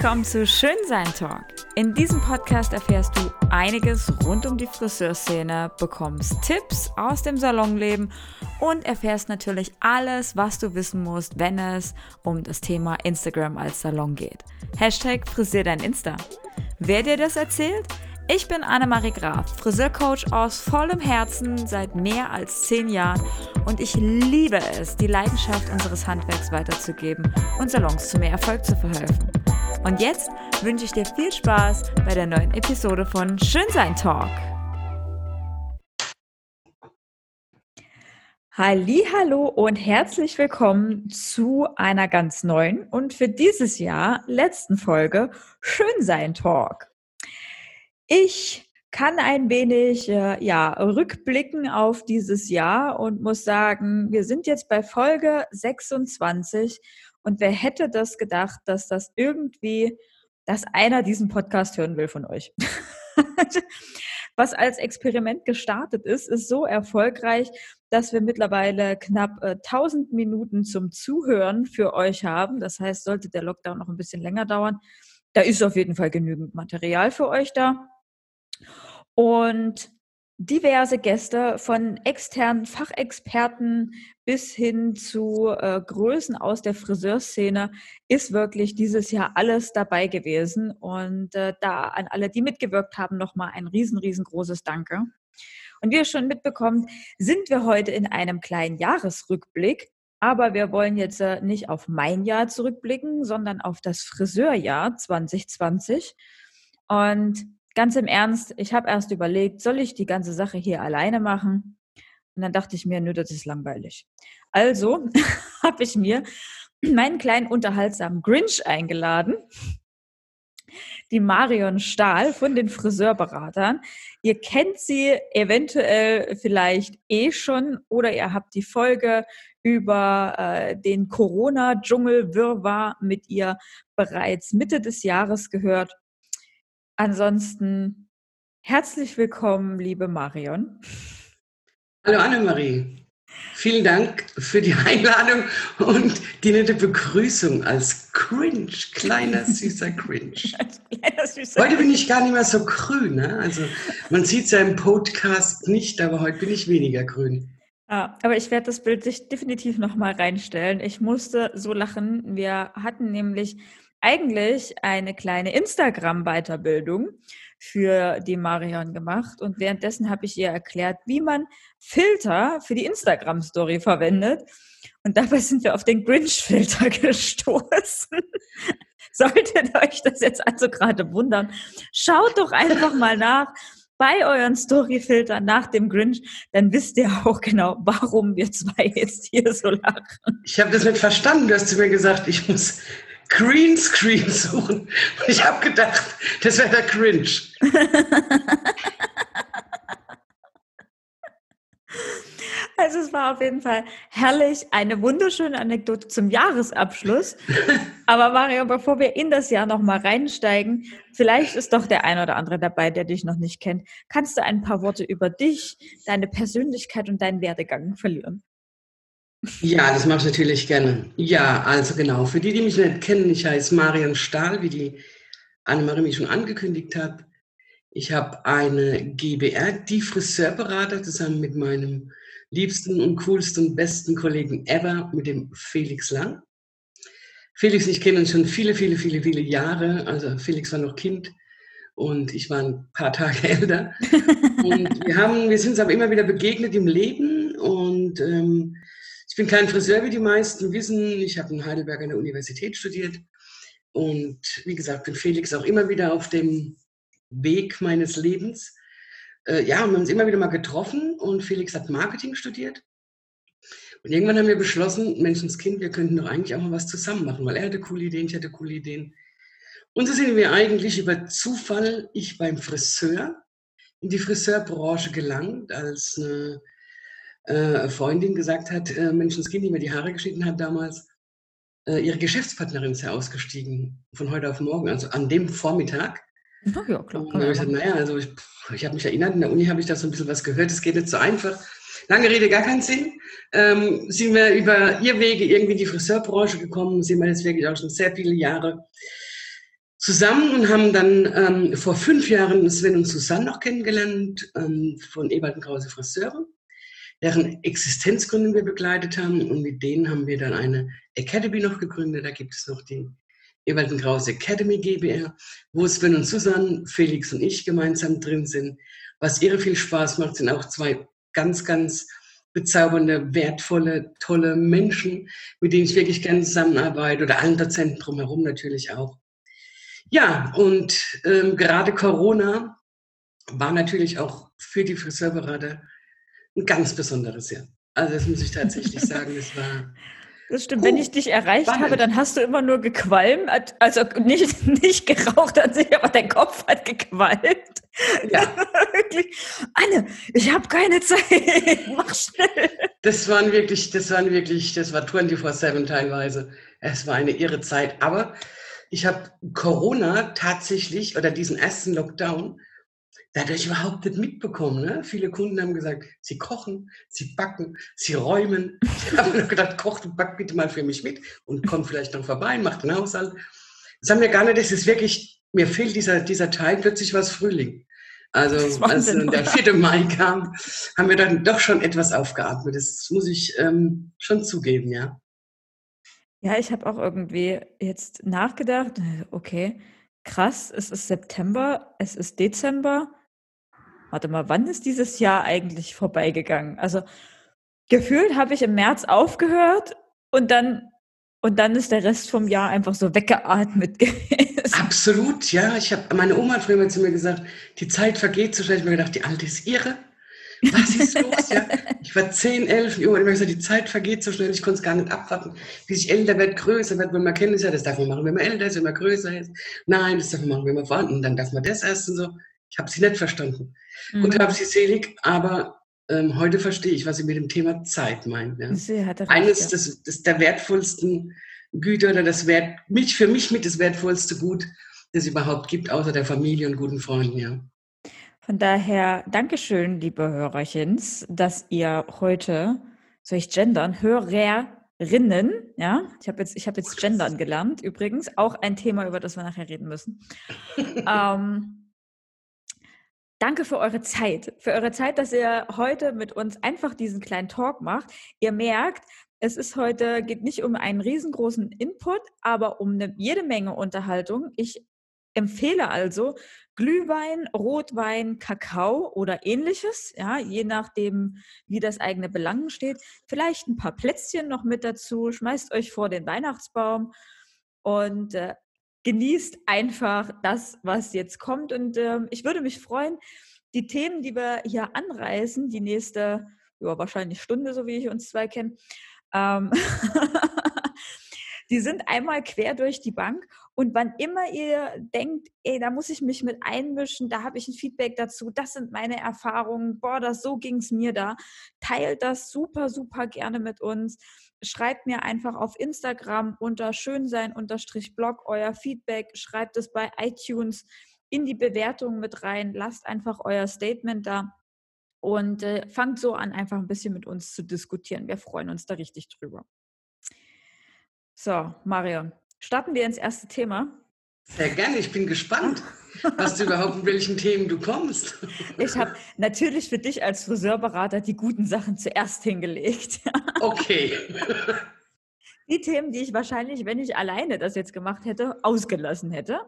Komm zu Schönsein Talk. In diesem Podcast erfährst du einiges rund um die Friseurszene, bekommst Tipps aus dem Salonleben und erfährst natürlich alles, was du wissen musst, wenn es um das Thema Instagram als Salon geht. Hashtag Frisier dein Insta. Wer dir das erzählt? Ich bin Annemarie Graf, Friseurcoach aus vollem Herzen seit mehr als zehn Jahren und ich liebe es, die Leidenschaft unseres Handwerks weiterzugeben und Salons zu mehr Erfolg zu verhelfen. Und jetzt wünsche ich dir viel Spaß bei der neuen Episode von Schönsein Talk. Hallo und herzlich willkommen zu einer ganz neuen und für dieses Jahr letzten Folge Schönsein Talk. Ich kann ein wenig äh, ja, rückblicken auf dieses Jahr und muss sagen, wir sind jetzt bei Folge 26 und wer hätte das gedacht, dass das irgendwie, dass einer diesen Podcast hören will von euch? Was als Experiment gestartet ist, ist so erfolgreich, dass wir mittlerweile knapp äh, 1000 Minuten zum Zuhören für euch haben. Das heißt, sollte der Lockdown noch ein bisschen länger dauern, da ist auf jeden Fall genügend Material für euch da. Und diverse Gäste von externen Fachexperten bis hin zu äh, Größen aus der Friseurszene ist wirklich dieses Jahr alles dabei gewesen. Und äh, da an alle, die mitgewirkt haben, nochmal ein riesen, riesengroßes Danke. Und wie ihr schon mitbekommt, sind wir heute in einem kleinen Jahresrückblick. Aber wir wollen jetzt äh, nicht auf mein Jahr zurückblicken, sondern auf das Friseurjahr 2020. Und ganz im Ernst, ich habe erst überlegt, soll ich die ganze Sache hier alleine machen? Und dann dachte ich mir, nö, das ist langweilig. Also habe ich mir meinen kleinen unterhaltsamen Grinch eingeladen, die Marion Stahl von den Friseurberatern. Ihr kennt sie eventuell vielleicht eh schon oder ihr habt die Folge über äh, den Corona-Dschungel-Wirrwarr mit ihr bereits Mitte des Jahres gehört. Ansonsten herzlich willkommen, liebe Marion. Hallo Annemarie. Vielen Dank für die Einladung und die nette Begrüßung als Cringe, kleiner süßer Cringe. kleiner, süßer heute bin ich gar nicht mehr so grün. Ne? Also man sieht es ja im Podcast nicht, aber heute bin ich weniger grün. Ja, aber ich werde das Bild sich definitiv nochmal reinstellen. Ich musste so lachen. Wir hatten nämlich eigentlich eine kleine Instagram-Weiterbildung für die Marion gemacht und währenddessen habe ich ihr erklärt, wie man Filter für die Instagram-Story verwendet. Und dabei sind wir auf den Grinch-Filter gestoßen. Solltet euch das jetzt also gerade wundern, schaut doch einfach mal nach bei euren Story-Filtern nach dem Grinch, dann wisst ihr auch genau, warum wir zwei jetzt hier so lachen. Ich habe das nicht verstanden. Du hast zu mir gesagt, ich muss Greenscreen suchen. Und ich habe gedacht, das wäre der Cringe. Also es war auf jeden Fall herrlich, eine wunderschöne Anekdote zum Jahresabschluss. Aber Mario, bevor wir in das Jahr nochmal reinsteigen, vielleicht ist doch der ein oder andere dabei, der dich noch nicht kennt. Kannst du ein paar Worte über dich, deine Persönlichkeit und deinen Werdegang verlieren? Ja, das mache ich natürlich gerne. Ja, also genau. Für die, die mich nicht kennen, ich heiße Marion Stahl, wie die Annemarie mich schon angekündigt hat. Ich habe eine GBR, die Friseurberater, zusammen mit meinem liebsten und coolsten und besten Kollegen ever, mit dem Felix Lang. Felix und ich kennen uns schon viele, viele, viele, viele Jahre. Also Felix war noch Kind und ich war ein paar Tage älter. Und wir, haben, wir sind uns aber immer wieder begegnet im Leben und ähm, bin kein Friseur, wie die meisten wissen. Ich habe in Heidelberg an der Universität studiert. Und wie gesagt, bin Felix auch immer wieder auf dem Weg meines Lebens. Äh, ja, wir haben uns immer wieder mal getroffen und Felix hat Marketing studiert. Und irgendwann haben wir beschlossen, Menschenskind, wir könnten doch eigentlich auch mal was zusammen machen, weil er hatte coole Ideen, ich hatte coole Ideen. Und so sind wir eigentlich über Zufall, ich beim Friseur, in die Friseurbranche gelangt, als eine äh, Freundin gesagt hat, äh, Menschenskind, die mir die Haare geschnitten hat damals, äh, ihre Geschäftspartnerin ist ja ausgestiegen von heute auf morgen, also an dem Vormittag. Ach ja, klar. Und dann habe ich gesagt, naja, also ich, ich habe mich erinnert, in der Uni habe ich da so ein bisschen was gehört, es geht nicht so einfach. Lange Rede, gar keinen Sinn. Ähm, sind wir über ihr Wege irgendwie in die Friseurbranche gekommen, sind wir jetzt wirklich auch schon sehr viele Jahre. zusammen und haben dann ähm, vor fünf Jahren Sven und Susanne noch kennengelernt ähm, von Ewald und Krause Friseure, deren Existenzgründung wir begleitet haben. Und mit denen haben wir dann eine Academy noch gegründet. Da gibt es noch die Ewald Krause Academy GBR, wo Sven und Susanne, Felix und ich gemeinsam drin sind. Was irre viel Spaß macht, sind auch zwei ganz, ganz bezaubernde, wertvolle, tolle Menschen, mit denen ich wirklich gerne zusammenarbeite oder allen Dozenten drumherum natürlich auch. Ja, und ähm, gerade Corona war natürlich auch für die Friseurberater ein ganz besonderes Jahr. Also das muss ich tatsächlich sagen, das war das stimmt. Wenn ich dich erreicht habe, dann hast du immer nur gequalmt, also nicht, nicht geraucht an sich, aber dein Kopf hat gequalmt. Ja. wirklich. Anne, ich habe keine Zeit. Mach schnell. Das waren wirklich, das waren wirklich, das war 24-7 teilweise. Es war eine irre Zeit. Aber ich habe Corona tatsächlich oder diesen ersten Lockdown dadurch überhaupt nicht mitbekommen. Ne? Viele Kunden haben gesagt, sie kochen, sie backen, sie räumen. Ich habe nur gedacht, kocht und backt bitte mal für mich mit und kommt vielleicht noch vorbei, macht den Haushalt. Das haben wir gar nicht, das ist wirklich, mir fehlt dieser, dieser Teil, plötzlich war es Frühling. Also als der 4. Mai kam, haben wir dann doch schon etwas aufgeatmet. Das muss ich ähm, schon zugeben, ja. Ja, ich habe auch irgendwie jetzt nachgedacht, okay, krass, es ist September, es ist Dezember. Warte mal, wann ist dieses Jahr eigentlich vorbeigegangen? Also gefühlt habe ich im März aufgehört und dann und dann ist der Rest vom Jahr einfach so weggeatmet gewesen. Absolut, ja. Ich habe meine Oma hat früher mal zu mir gesagt, die Zeit vergeht so schnell. Ich habe mir gedacht, die Alte ist irre. Was ist los? Ja? Ich war 10, 11 Uhr und immer gesagt, die Zeit vergeht so schnell, ich konnte es gar nicht abwarten. Wie sich älter wird, größer wird, wenn man kennt es ja, das darf man machen, wenn man älter ist, wenn man größer ist. Nein, das darf man machen, wenn man vorhanden dann darf man das erst und so. Ich habe sie nicht verstanden. Mhm. Und habe sie selig, aber ähm, heute verstehe ich, was sie mit dem Thema Zeit meint. Ja. Sie recht, Eines ja. des, des, der wertvollsten Güter oder das Wert, mich, für mich mit das wertvollste Gut, das es überhaupt gibt, außer der Familie und guten Freunden, ja. Von daher, Dankeschön, liebe Hörerchens, dass ihr heute, soll ich gendern, Hörerinnen, ja, ich habe jetzt, ich habe jetzt gendern gelernt, übrigens, auch ein Thema, über das wir nachher reden müssen. ähm, Danke für eure Zeit, für eure Zeit, dass ihr heute mit uns einfach diesen kleinen Talk macht. Ihr merkt, es ist heute, geht nicht um einen riesengroßen Input, aber um eine, jede Menge Unterhaltung. Ich empfehle also Glühwein, Rotwein, Kakao oder ähnliches, ja, je nachdem, wie das eigene Belangen steht. Vielleicht ein paar Plätzchen noch mit dazu, schmeißt euch vor den Weihnachtsbaum und äh, genießt einfach das, was jetzt kommt. Und äh, ich würde mich freuen, die Themen, die wir hier anreißen, die nächste, ja, wahrscheinlich Stunde, so wie ich uns zwei kenne, ähm, Die sind einmal quer durch die Bank und wann immer ihr denkt, ey, da muss ich mich mit einmischen, da habe ich ein Feedback dazu, das sind meine Erfahrungen, boah, das so ging es mir da, teilt das super, super gerne mit uns. Schreibt mir einfach auf Instagram unter schönsein-blog euer Feedback, schreibt es bei iTunes in die Bewertung mit rein, lasst einfach euer Statement da und äh, fangt so an, einfach ein bisschen mit uns zu diskutieren. Wir freuen uns da richtig drüber. So, Marion, starten wir ins erste Thema. Sehr gerne, ich bin gespannt, was du überhaupt in welchen Themen du kommst. Ich habe natürlich für dich als Friseurberater die guten Sachen zuerst hingelegt. Okay. Die Themen, die ich wahrscheinlich, wenn ich alleine das jetzt gemacht hätte, ausgelassen hätte,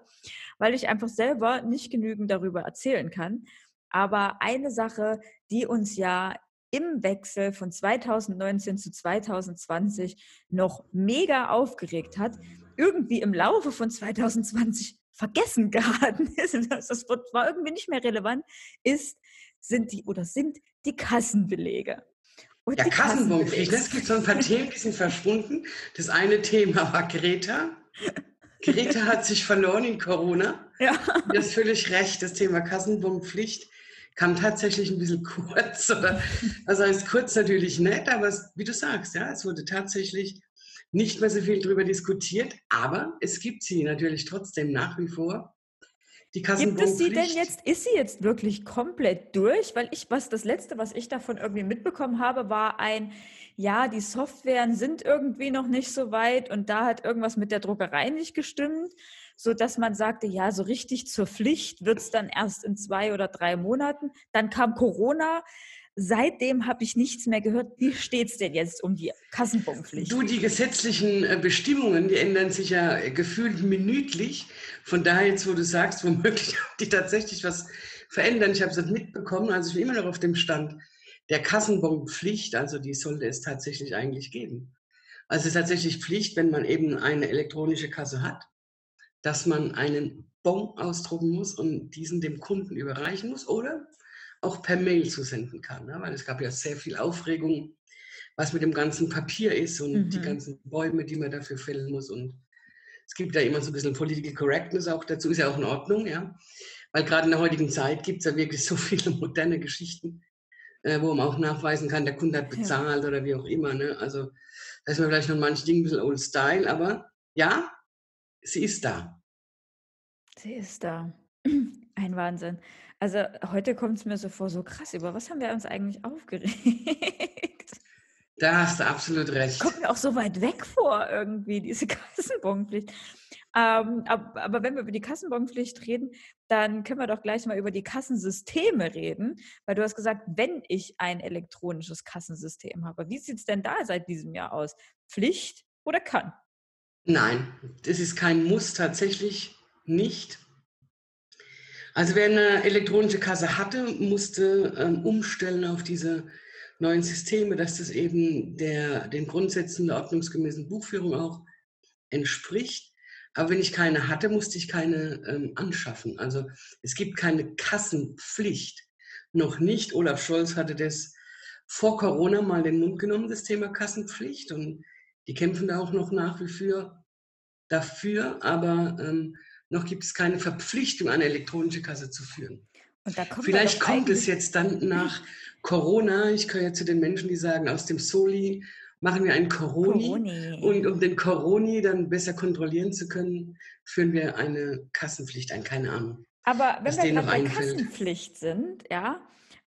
weil ich einfach selber nicht genügend darüber erzählen kann. Aber eine Sache, die uns ja im Wechsel von 2019 zu 2020 noch mega aufgeregt hat, irgendwie im Laufe von 2020 vergessen geraten ist, das war irgendwie nicht mehr relevant, ist, sind die oder sind die Kassenbelege. Und ja, Kassenbonpflicht. Es gibt so ein paar Themen, die sind verschwunden. Das eine Thema war Greta. Greta hat sich verloren in Corona. Ja. Du hast völlig recht, das Thema Kassenbonpflicht kam tatsächlich ein bisschen kurz. Oder, also ist kurz natürlich nett, aber es, wie du sagst, ja, es wurde tatsächlich nicht mehr so viel darüber diskutiert, aber es gibt sie natürlich trotzdem nach wie vor. die Gibt es sie denn jetzt, ist sie jetzt wirklich komplett durch? Weil ich, was das Letzte, was ich davon irgendwie mitbekommen habe, war ein, ja, die Softwaren sind irgendwie noch nicht so weit und da hat irgendwas mit der Druckerei nicht gestimmt, so dass man sagte, ja, so richtig zur Pflicht wird es dann erst in zwei oder drei Monaten. Dann kam Corona. Seitdem habe ich nichts mehr gehört. Wie steht es denn jetzt um die Kassenbonpflicht? Du, die gesetzlichen äh, Bestimmungen, die ändern sich ja äh, gefühlt minütlich. Von daher jetzt, wo du sagst, womöglich die tatsächlich was verändern. Ich habe es mitbekommen, also ich bin immer noch auf dem Stand der Kassenbonpflicht. Also die sollte es tatsächlich eigentlich geben. Also es ist tatsächlich Pflicht, wenn man eben eine elektronische Kasse hat, dass man einen Bon ausdrucken muss und diesen dem Kunden überreichen muss oder auch per Mail zusenden kann. Ne? Weil es gab ja sehr viel Aufregung, was mit dem ganzen Papier ist und mhm. die ganzen Bäume, die man dafür fällen muss. Und es gibt ja immer so ein bisschen Political Correctness auch dazu, ist ja auch in Ordnung, ja. Weil gerade in der heutigen Zeit gibt es ja wirklich so viele moderne Geschichten, äh, wo man auch nachweisen kann, der Kunde hat bezahlt ja. oder wie auch immer. Ne? Also da ist man vielleicht noch manche Dinge ein bisschen old style, aber ja, sie ist da. Sie ist da. Ein Wahnsinn. Also heute kommt es mir so vor, so krass, über was haben wir uns eigentlich aufgeregt? Da hast du absolut recht. Kommt mir auch so weit weg vor, irgendwie, diese Kassenbonpflicht. Ähm, aber, aber, wenn wir über die Kassenbonpflicht reden, dann können wir doch gleich mal über die Kassensysteme reden, weil du hast gesagt, wenn ich ein elektronisches Kassensystem habe. Wie sieht es denn da seit diesem Jahr aus? Pflicht oder kann? Nein, das ist kein Muss tatsächlich nicht. Also wer eine elektronische Kasse hatte, musste ähm, umstellen auf diese neuen Systeme, dass das eben der, den Grundsätzen der ordnungsgemäßen Buchführung auch entspricht. Aber wenn ich keine hatte, musste ich keine ähm, anschaffen. Also es gibt keine Kassenpflicht. Noch nicht. Olaf Scholz hatte das vor Corona mal den Mund genommen, das Thema Kassenpflicht. Und die kämpfen da auch noch nach wie vor dafür. Aber ähm, noch gibt es keine Verpflichtung, eine elektronische Kasse zu führen. Vielleicht kommt es jetzt dann nach Corona. Ich gehöre ja zu den Menschen, die sagen, aus dem Soli machen wir einen Coroni. Coroni. Und um den Coroni dann besser kontrollieren zu können, führen wir eine Kassenpflicht ein. Keine Ahnung. Aber wenn wir gerade bei Kassenpflicht sind, ja,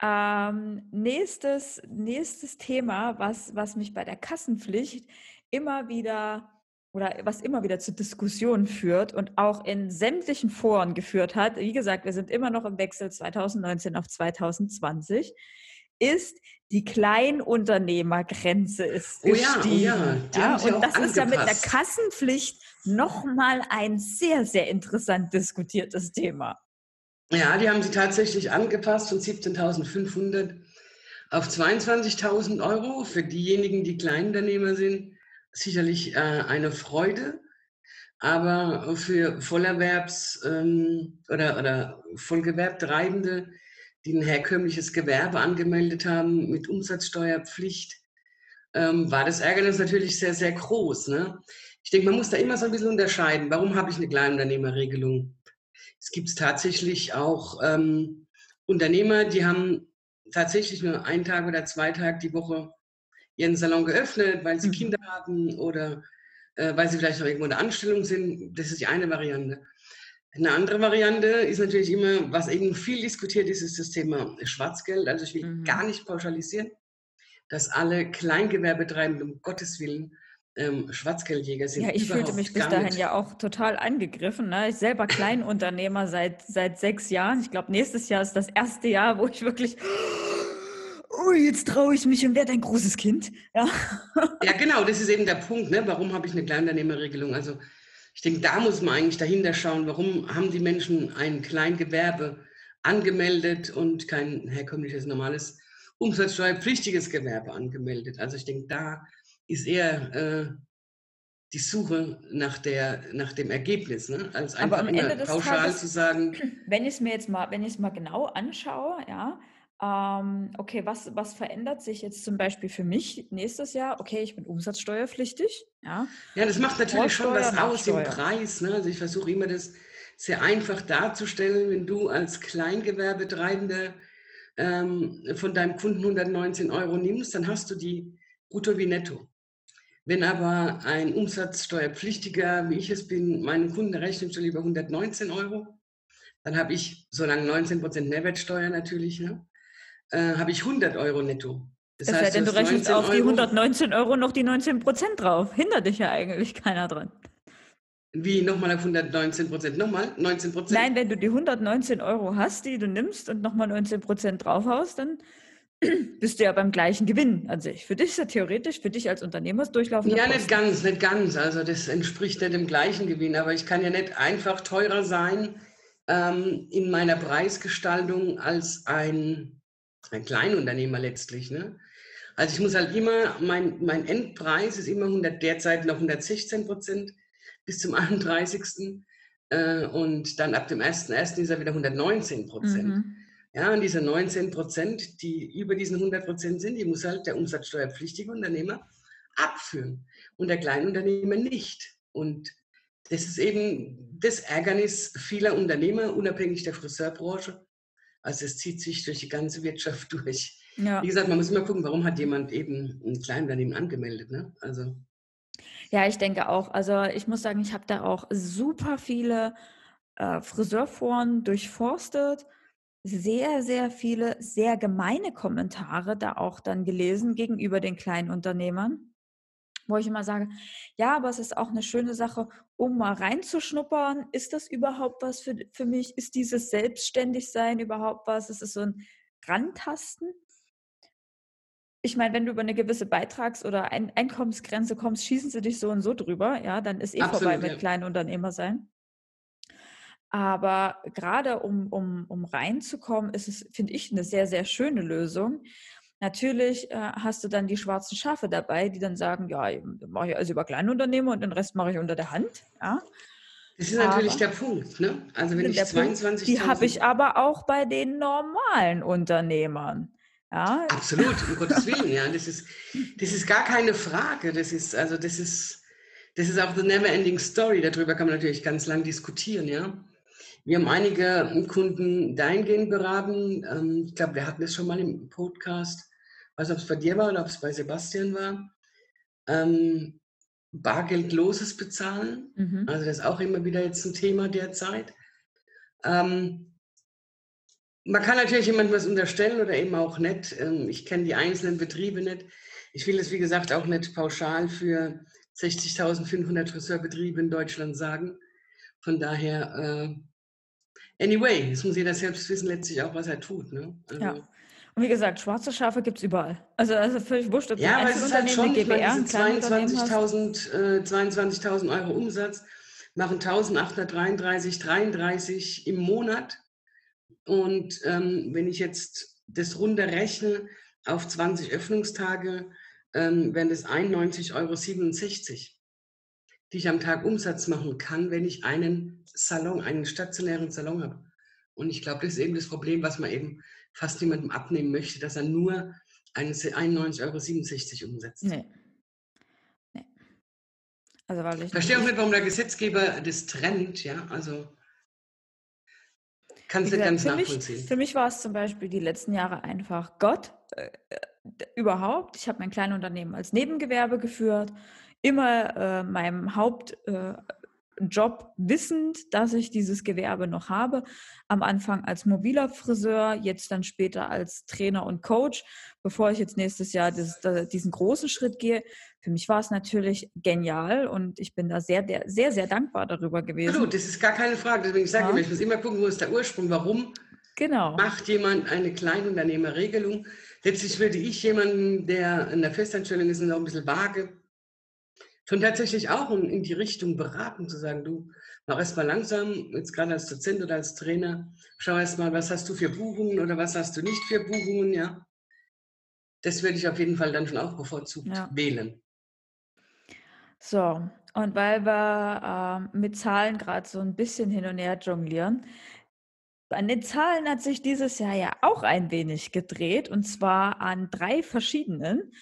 ähm, nächstes, nächstes Thema, was, was mich bei der Kassenpflicht immer wieder oder was immer wieder zu Diskussionen führt und auch in sämtlichen Foren geführt hat, wie gesagt, wir sind immer noch im Wechsel 2019 auf 2020, ist die Kleinunternehmergrenze ist oh ja, Oh ja, ja und das ist ja mit der Kassenpflicht nochmal ein sehr, sehr interessant diskutiertes Thema. Ja, die haben sie tatsächlich angepasst von 17.500 auf 22.000 Euro für diejenigen, die Kleinunternehmer sind sicherlich äh, eine Freude, aber für Vollerwerbs- ähm, oder, oder Vollgewerbtreibende, die ein herkömmliches Gewerbe angemeldet haben mit Umsatzsteuerpflicht, ähm, war das Ärgernis natürlich sehr, sehr groß. Ne? Ich denke, man muss da immer so ein bisschen unterscheiden. Warum habe ich eine Kleinunternehmerregelung? Es gibt tatsächlich auch ähm, Unternehmer, die haben tatsächlich nur einen Tag oder zwei Tage die Woche ihren Salon geöffnet, weil sie mhm. Kinder hatten oder äh, weil sie vielleicht noch irgendwo in der Anstellung sind. Das ist die eine Variante. Eine andere Variante ist natürlich immer, was eben viel diskutiert ist, ist das Thema Schwarzgeld. Also ich will mhm. gar nicht pauschalisieren, dass alle Kleingewerbetreibenden um Gottes Willen ähm, Schwarzgeldjäger sind. Ja, ich fühlte mich bis dahin ja auch total angegriffen. Ne? Ich selber Kleinunternehmer seit, seit sechs Jahren. Ich glaube, nächstes Jahr ist das erste Jahr, wo ich wirklich oh, jetzt traue ich mich und werde ein großes Kind. Ja. ja, genau, das ist eben der Punkt. Ne? Warum habe ich eine Kleinunternehmerregelung? Also ich denke, da muss man eigentlich dahinter schauen, warum haben die Menschen ein Kleingewerbe angemeldet und kein herkömmliches, normales, umsatzsteuerpflichtiges Gewerbe angemeldet. Also ich denke, da ist eher äh, die Suche nach, der, nach dem Ergebnis, ne? als einfach Aber am Ende pauschal Tages, zu sagen. Wenn ich es mir jetzt mal, wenn ich es mal genau anschaue, ja, ähm, okay, was, was verändert sich jetzt zum Beispiel für mich nächstes Jahr? Okay, ich bin umsatzsteuerpflichtig. Ja, ja das macht natürlich schon was aus im Preis. Ne? Also ich versuche immer das sehr einfach darzustellen, wenn du als Kleingewerbetreibender ähm, von deinem Kunden 119 Euro nimmst, dann hast du die brutto wie netto. Wenn aber ein Umsatzsteuerpflichtiger, wie ich es bin, meinen Kunden rechnet schon lieber 119 Euro, dann habe ich, solange 19 Prozent Mehrwertsteuer natürlich, ne, äh, habe ich 100 Euro netto. Das, das heißt, denn du rechnest auf die 119 Euro noch die 19 Prozent drauf. Hindert dich ja eigentlich keiner dran. Wie nochmal auf 119 Prozent? Nochmal 19 Prozent? Nein, wenn du die 119 Euro hast, die du nimmst und nochmal 19 Prozent draufhaust, dann bist du ja beim gleichen Gewinn an sich. Für dich ist ja theoretisch, für dich als Unternehmer ist durchlaufen. Ja, nicht ganz, nicht ganz. Also das entspricht ja dem gleichen Gewinn. Aber ich kann ja nicht einfach teurer sein ähm, in meiner Preisgestaltung als ein, ein Kleinunternehmer letztlich. Ne? Also ich muss halt immer, mein, mein Endpreis ist immer 100, derzeit noch 116 Prozent bis zum 31. Äh, und dann ab dem 1.1. ist er wieder 119 Prozent. Mhm. Ja, und diese 19 Prozent, die über diesen 100 Prozent sind, die muss halt der umsatzsteuerpflichtige Unternehmer abführen und der Kleinunternehmer nicht. Und das ist eben das Ärgernis vieler Unternehmer, unabhängig der Friseurbranche. Also es zieht sich durch die ganze Wirtschaft durch. Ja. Wie gesagt, man muss immer gucken, warum hat jemand eben ein Kleinunternehmen angemeldet. Ne? Also ja, ich denke auch. Also ich muss sagen, ich habe da auch super viele äh, Friseurforen durchforstet, sehr, sehr viele sehr gemeine Kommentare da auch dann gelesen gegenüber den kleinen Unternehmern, wo ich immer sage, ja, aber es ist auch eine schöne Sache, um mal reinzuschnuppern. Ist das überhaupt was für, für mich? Ist dieses Selbstständigsein überhaupt was? Es ist so ein Rantasten ich meine, wenn du über eine gewisse Beitrags- oder Ein Einkommensgrenze kommst, schießen sie dich so und so drüber, ja, dann ist eh Absolut, vorbei mit ja. kleinen Unternehmer sein. Aber gerade um, um, um reinzukommen, ist es, finde ich, eine sehr, sehr schöne Lösung. Natürlich äh, hast du dann die schwarzen Schafe dabei, die dann sagen, ja, mache ich also über Kleinunternehmer und den Rest mache ich unter der Hand. Ja. Das ist natürlich aber, der Punkt, ne? Also wenn ich 22 Die habe ich aber auch bei den normalen Unternehmern. Ja. Absolut, um Gottes Willen, ja. Das ist, das ist gar keine Frage. Das ist, also das ist, das ist auch the never ending story. Darüber kann man natürlich ganz lang diskutieren, ja. Wir haben einige Kunden dahingehend beraten. Ähm, ich glaube, wir hatten es schon mal im Podcast. Weiß, ob es bei dir war oder ob es bei Sebastian war. Ähm, bargeldloses Bezahlen. Mhm. Also das ist auch immer wieder jetzt ein Thema derzeit. Ähm, man kann natürlich jemandem was unterstellen oder eben auch nicht. Ähm, ich kenne die einzelnen Betriebe nicht. Ich will es, wie gesagt, auch nicht pauschal für 60.500 Friseurbetriebe in Deutschland sagen. Von daher, äh, anyway, es muss jeder selbst wissen, letztlich auch, was er tut. Ne? Also, ja. Wie gesagt, schwarze Schafe gibt es überall. Also, also völlig wurscht, ob ja, aber es ist halt schon, ich meine, 22.000 äh, 22 Euro Umsatz machen 1.833, 33 im Monat. Und ähm, wenn ich jetzt das runterrechne auf 20 Öffnungstage, ähm, wären das 91,67 Euro, die ich am Tag Umsatz machen kann, wenn ich einen Salon, einen stationären Salon habe. Und ich glaube, das ist eben das Problem, was man eben fast niemandem abnehmen möchte, dass er nur 91,67 Euro umsetzt. Nee. nee. Also, weil ich verstehe auch nicht, warum der Gesetzgeber das trennt, ja, also Kannst du ganz für nachvollziehen. Mich, für mich war es zum Beispiel die letzten Jahre einfach Gott äh, überhaupt. Ich habe mein Kleinunternehmen als Nebengewerbe geführt, immer äh, meinem Haupt äh, Job wissend, dass ich dieses Gewerbe noch habe. Am Anfang als mobiler Friseur, jetzt dann später als Trainer und Coach, bevor ich jetzt nächstes Jahr das, diesen großen Schritt gehe. Für mich war es natürlich genial und ich bin da sehr, sehr, sehr dankbar darüber gewesen. Absolut, das ist gar keine Frage. Deswegen sage ja. ich, ich muss immer gucken, wo ist der Ursprung, warum genau. macht jemand eine Kleinunternehmerregelung. Letztlich würde ich jemanden, der in der Festanstellung ist, noch ein bisschen vage, schon tatsächlich auch in, in die Richtung beraten, zu sagen, du, mach erst mal langsam, jetzt gerade als Dozent oder als Trainer, schau erst mal, was hast du für Buchungen oder was hast du nicht für Buchungen, ja. Das würde ich auf jeden Fall dann schon auch bevorzugt ja. wählen. So, und weil wir äh, mit Zahlen gerade so ein bisschen hin und her jonglieren, an den Zahlen hat sich dieses Jahr ja auch ein wenig gedreht und zwar an drei verschiedenen.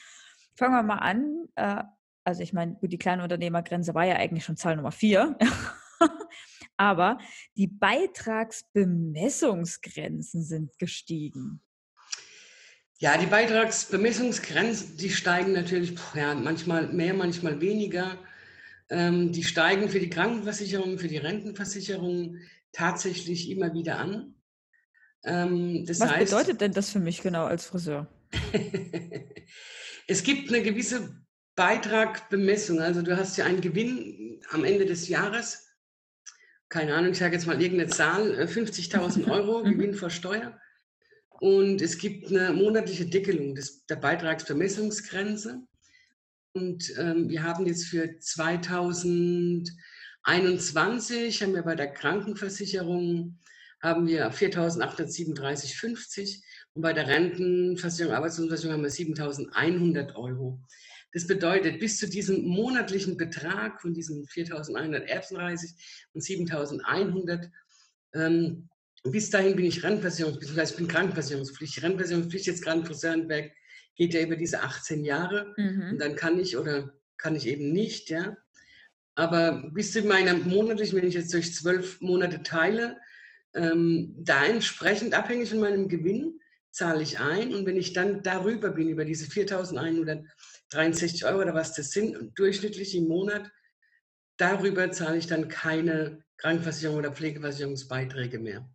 Fangen wir mal an. Äh, also ich meine, die Kleinunternehmergrenze war ja eigentlich schon Zahl Nummer vier. Aber die Beitragsbemessungsgrenzen sind gestiegen. Ja, die Beitragsbemessungsgrenzen, die steigen natürlich ja, manchmal mehr, manchmal weniger. Ähm, die steigen für die Krankenversicherung, für die Rentenversicherung tatsächlich immer wieder an. Ähm, Was heißt, bedeutet denn das für mich genau als Friseur? es gibt eine gewisse Beitragbemessung. Also du hast ja einen Gewinn am Ende des Jahres. Keine Ahnung, ich sage jetzt mal irgendeine Zahl, 50.000 äh, Euro mhm. Gewinn vor Steuer. Und es gibt eine monatliche Deckelung des, der Beitragsbemessungsgrenze. Und ähm, wir haben jetzt für 2021, haben wir bei der Krankenversicherung, haben wir 4.837,50 und bei der Rentenversicherung, Arbeitslosenversicherung haben wir 7.100 Euro. Das bedeutet, bis zu diesem monatlichen Betrag von diesen 4.130 und 7.100 ähm, bis dahin bin ich Rentenversicherungspflichtig, ich bin Krankenversicherungspflichtig. Rentenversicherungspflichtig jetzt gerade in Friseurenberg geht ja über diese 18 Jahre mhm. und dann kann ich oder kann ich eben nicht, ja. Aber bis zu meiner monatlichen, wenn ich jetzt durch zwölf Monate teile, ähm, da entsprechend abhängig von meinem Gewinn zahle ich ein und wenn ich dann darüber bin, über diese 4.163 Euro oder was das sind, durchschnittlich im Monat, darüber zahle ich dann keine Krankenversicherung oder Pflegeversicherungsbeiträge mehr.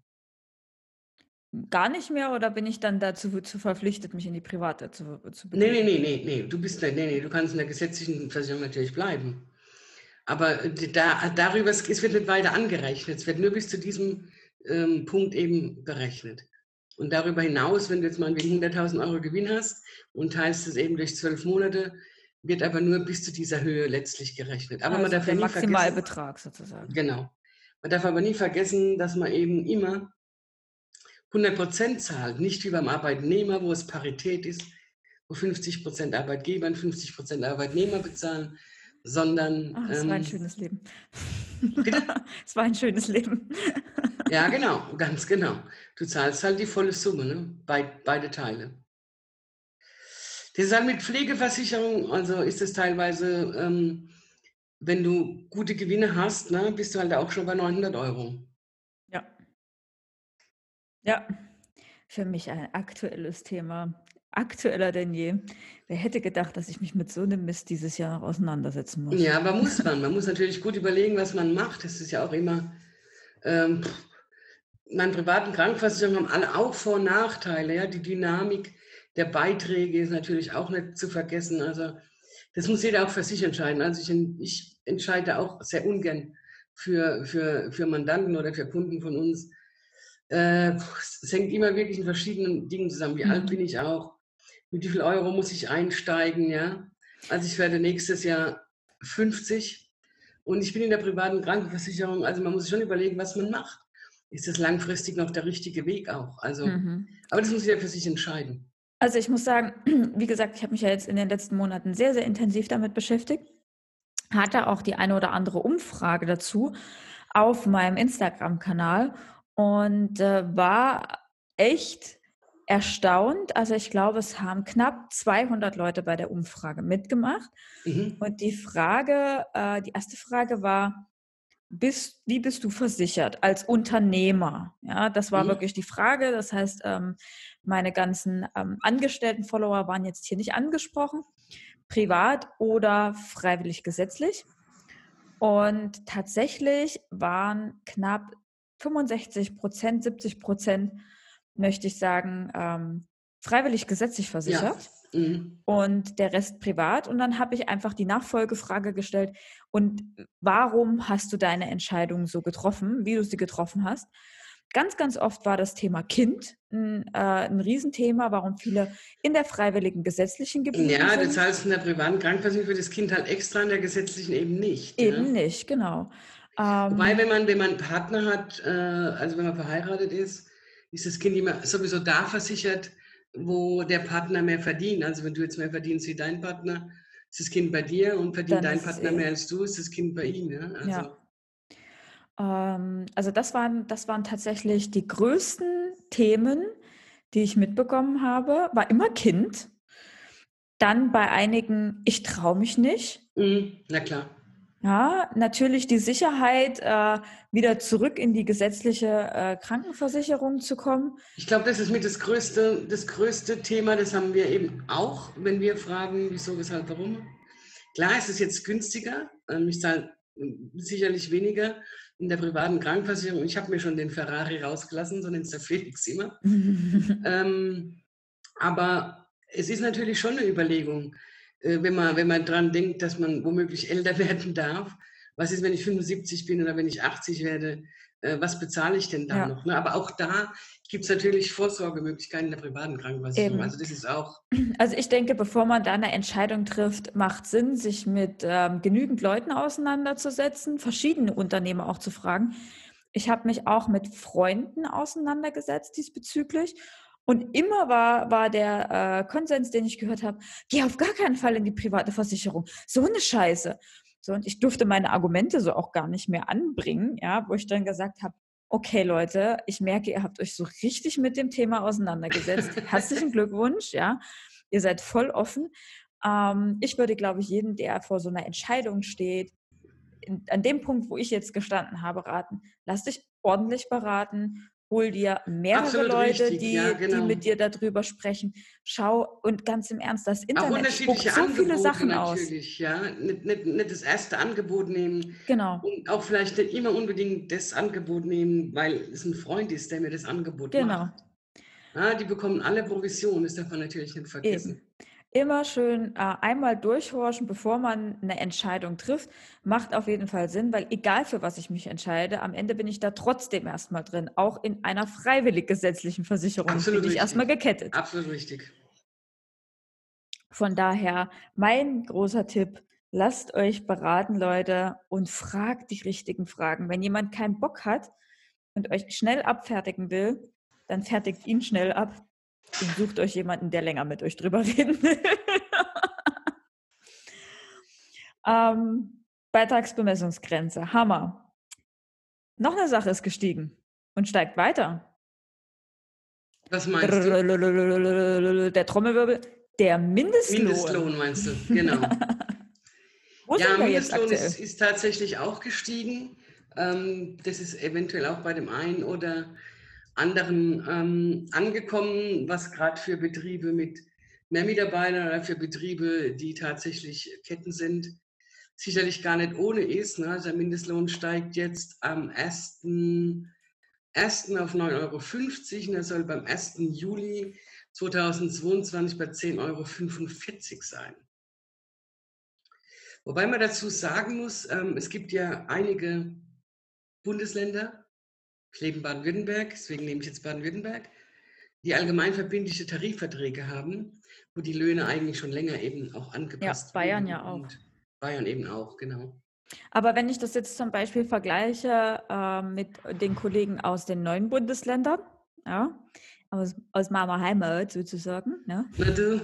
Gar nicht mehr oder bin ich dann dazu zu verpflichtet, mich in die private zu, zu Nee, nee, nee, nee, nee, du bist nee, nee, du kannst in der gesetzlichen Versicherung natürlich bleiben. Aber da, darüber, es wird nicht weiter angerechnet. Es wird nur bis zu diesem ähm, Punkt eben berechnet. Und darüber hinaus, wenn du jetzt mal 100.000 Euro Gewinn hast und teilst es eben durch zwölf Monate, wird aber nur bis zu dieser Höhe letztlich gerechnet. Aber also man darf der ja nie Maximalbetrag sozusagen. Genau. Man darf aber nie vergessen, dass man eben immer 100 Prozent zahlt, nicht wie beim Arbeitnehmer, wo es Parität ist, wo 50 Prozent Arbeitgeber und 50 Prozent Arbeitnehmer bezahlen, sondern. Ach, es ähm, war ein schönes Leben. es war ein schönes Leben. Ja, genau, ganz genau. Du zahlst halt die volle Summe, ne? Be beide Teile. Das ist halt mit Pflegeversicherung, also ist es teilweise, ähm, wenn du gute Gewinne hast, ne, bist du halt auch schon bei 900 Euro. Ja, für mich ein aktuelles Thema. Aktueller denn je. Wer hätte gedacht, dass ich mich mit so einem Mist dieses Jahr noch auseinandersetzen muss? Ja, aber muss man. Man muss natürlich gut überlegen, was man macht. Das ist ja auch immer. Ähm, meine privaten Krankenversicherungen haben alle auch Vor- und Nachteile. Ja? Die Dynamik der Beiträge ist natürlich auch nicht zu vergessen. Also, das muss jeder auch für sich entscheiden. Also, ich, ich entscheide auch sehr ungern für, für, für Mandanten oder für Kunden von uns, äh, es hängt immer wirklich in verschiedenen Dingen zusammen. Wie mhm. alt bin ich auch? Mit wie viel Euro muss ich einsteigen? Ja? Also ich werde nächstes Jahr 50 und ich bin in der privaten Krankenversicherung. Also man muss schon überlegen, was man macht. Ist das langfristig noch der richtige Weg auch? Also, mhm. aber das muss jeder für sich entscheiden. Also ich muss sagen, wie gesagt, ich habe mich ja jetzt in den letzten Monaten sehr, sehr intensiv damit beschäftigt. Hatte auch die eine oder andere Umfrage dazu auf meinem Instagram-Kanal und äh, war echt erstaunt. Also ich glaube, es haben knapp 200 Leute bei der Umfrage mitgemacht. Mhm. Und die Frage, äh, die erste Frage war, bist, wie bist du versichert als Unternehmer? Ja, das war mhm. wirklich die Frage. Das heißt, ähm, meine ganzen ähm, Angestellten-Follower waren jetzt hier nicht angesprochen, privat oder freiwillig gesetzlich. Und tatsächlich waren knapp 65 Prozent, 70 Prozent, möchte ich sagen, ähm, freiwillig gesetzlich versichert. Ja. Mhm. Und der Rest privat. Und dann habe ich einfach die Nachfolgefrage gestellt. Und warum hast du deine Entscheidung so getroffen, wie du sie getroffen hast? Ganz, ganz oft war das Thema Kind ein, äh, ein Riesenthema, warum viele in der freiwilligen gesetzlichen geblieben ja, sind. Ja, du zahlst in der privaten Krankenversicherung für das Kind halt extra, in der gesetzlichen eben nicht. Eben ja? nicht, genau. Ähm, Wobei, wenn man, wenn man einen Partner hat, äh, also wenn man verheiratet ist, ist das Kind immer sowieso da versichert, wo der Partner mehr verdient. Also wenn du jetzt mehr verdienst wie dein Partner, ist das Kind bei dir und verdient dein Partner eh mehr als du, ist das Kind bei ihm. Ja? Also. ja. Ähm, also das waren, das waren tatsächlich die größten Themen, die ich mitbekommen habe. War immer Kind. Dann bei einigen, ich traue mich nicht. Mhm, na klar. Ja, natürlich die Sicherheit, äh, wieder zurück in die gesetzliche äh, Krankenversicherung zu kommen. Ich glaube, das ist mit das größte, das größte Thema. Das haben wir eben auch, wenn wir fragen, wieso, weshalb, warum. Klar ist es jetzt günstiger. Ähm, ich zahle sicherlich weniger, in der privaten Krankenversicherung. Ich habe mir schon den Ferrari rausgelassen, so nennt es der Felix immer. ähm, aber es ist natürlich schon eine Überlegung, wenn man, wenn man dran denkt, dass man womöglich älter werden darf. Was ist, wenn ich 75 bin oder wenn ich 80 werde? Äh, was bezahle ich denn da ja. noch? Ne? Aber auch da gibt es natürlich Vorsorgemöglichkeiten in der privaten Krankenversicherung. Eben. Also das ist auch. Also ich denke, bevor man da eine Entscheidung trifft, macht Sinn, sich mit ähm, genügend Leuten auseinanderzusetzen, verschiedene Unternehmer auch zu fragen. Ich habe mich auch mit Freunden auseinandergesetzt diesbezüglich. Und immer war, war der äh, Konsens, den ich gehört habe, geh auf gar keinen Fall in die private Versicherung. So eine Scheiße. So, und ich durfte meine Argumente so auch gar nicht mehr anbringen, ja, wo ich dann gesagt habe, okay Leute, ich merke, ihr habt euch so richtig mit dem Thema auseinandergesetzt. Herzlichen Glückwunsch, ja. Ihr seid voll offen. Ähm, ich würde, glaube ich, jeden, der vor so einer Entscheidung steht, in, an dem Punkt, wo ich jetzt gestanden habe, raten, lass dich ordentlich beraten, hol dir mehrere Absolut Leute, richtig, die, ja, genau. die mit dir darüber sprechen. Schau und ganz im Ernst, das Internet spuckt so Angebote viele Sachen natürlich, aus. Ja, nicht, nicht, nicht das erste Angebot nehmen. Genau. Und auch vielleicht nicht immer unbedingt das Angebot nehmen, weil es ein Freund ist, der mir das Angebot genau. macht. Genau. Ja, die bekommen alle Provisionen, das darf man natürlich nicht vergessen. Eben immer schön äh, einmal durchhorchen, bevor man eine Entscheidung trifft. Macht auf jeden Fall Sinn, weil egal für was ich mich entscheide, am Ende bin ich da trotzdem erstmal drin. Auch in einer freiwillig gesetzlichen Versicherung Absolut bin ich erstmal gekettet. Absolut richtig. Von daher mein großer Tipp, lasst euch beraten, Leute, und fragt die richtigen Fragen. Wenn jemand keinen Bock hat und euch schnell abfertigen will, dann fertigt ihn schnell ab und sucht euch jemanden, der länger mit euch drüber reden will. ähm, Beitragsbemessungsgrenze, Hammer. Noch eine Sache ist gestiegen und steigt weiter. Was meinst du? Der Trommelwirbel, der Mindestlohn. Mindestlohn meinst du, genau. Ja, Mindestlohn ist, ist, tatsächlich auch gestiegen. Ähm, das ist eventuell auch bei dem einen oder anderen ähm, angekommen, was gerade für Betriebe mit mehr Mitarbeitern oder für Betriebe, die tatsächlich Ketten sind, sicherlich gar nicht ohne ist. Ne? Also der Mindestlohn steigt jetzt am 1. 1. auf 9,50 Euro und er soll beim 1. Juli 2022 bei 10,45 Euro sein. Wobei man dazu sagen muss, ähm, es gibt ja einige Bundesländer, ich lebe in Baden-Württemberg, deswegen nehme ich jetzt Baden-Württemberg, die allgemeinverbindliche Tarifverträge haben, wo die Löhne eigentlich schon länger eben auch angepasst Ja, Bayern ja auch. Bayern eben auch, genau. Aber wenn ich das jetzt zum Beispiel vergleiche äh, mit den Kollegen aus den neuen Bundesländern, ja, aus, aus meiner Heimat sozusagen, ne? Na du.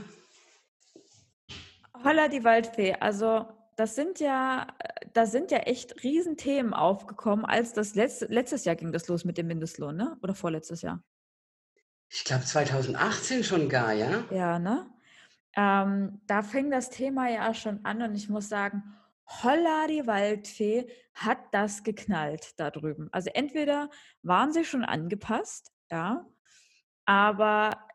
Holla die Waldfee, also das sind ja, da sind ja echt Riesenthemen aufgekommen, als das letzte, letztes Jahr ging das los mit dem Mindestlohn, ne? Oder vorletztes Jahr? Ich glaube 2018 schon gar, ja? Ja, ne? Ähm, da fing das Thema ja schon an und ich muss sagen, holla die Waldfee hat das geknallt da drüben. Also entweder waren sie schon angepasst, ja, aber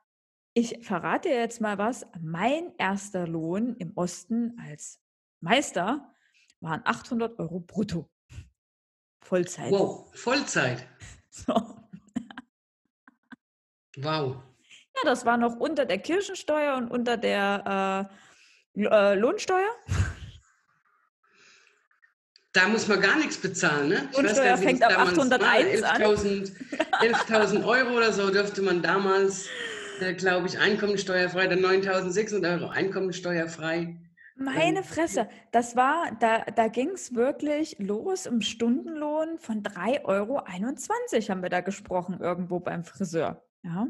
ich verrate jetzt mal was. Mein erster Lohn im Osten als Meister waren 800 Euro brutto. Vollzeit. Wow, Vollzeit. So. Wow. Ja, das war noch unter der Kirchensteuer und unter der äh, äh, Lohnsteuer. Da muss man gar nichts bezahlen, ne? Lohnsteuer nicht, fängt ab 801 an. 11.000 Euro oder so dürfte man damals, äh, glaube ich, einkommensteuerfrei, dann 9.600 Euro einkommensteuerfrei meine Fresse, das war, da, da ging es wirklich los im Stundenlohn von 3,21 Euro haben wir da gesprochen, irgendwo beim Friseur. Ja.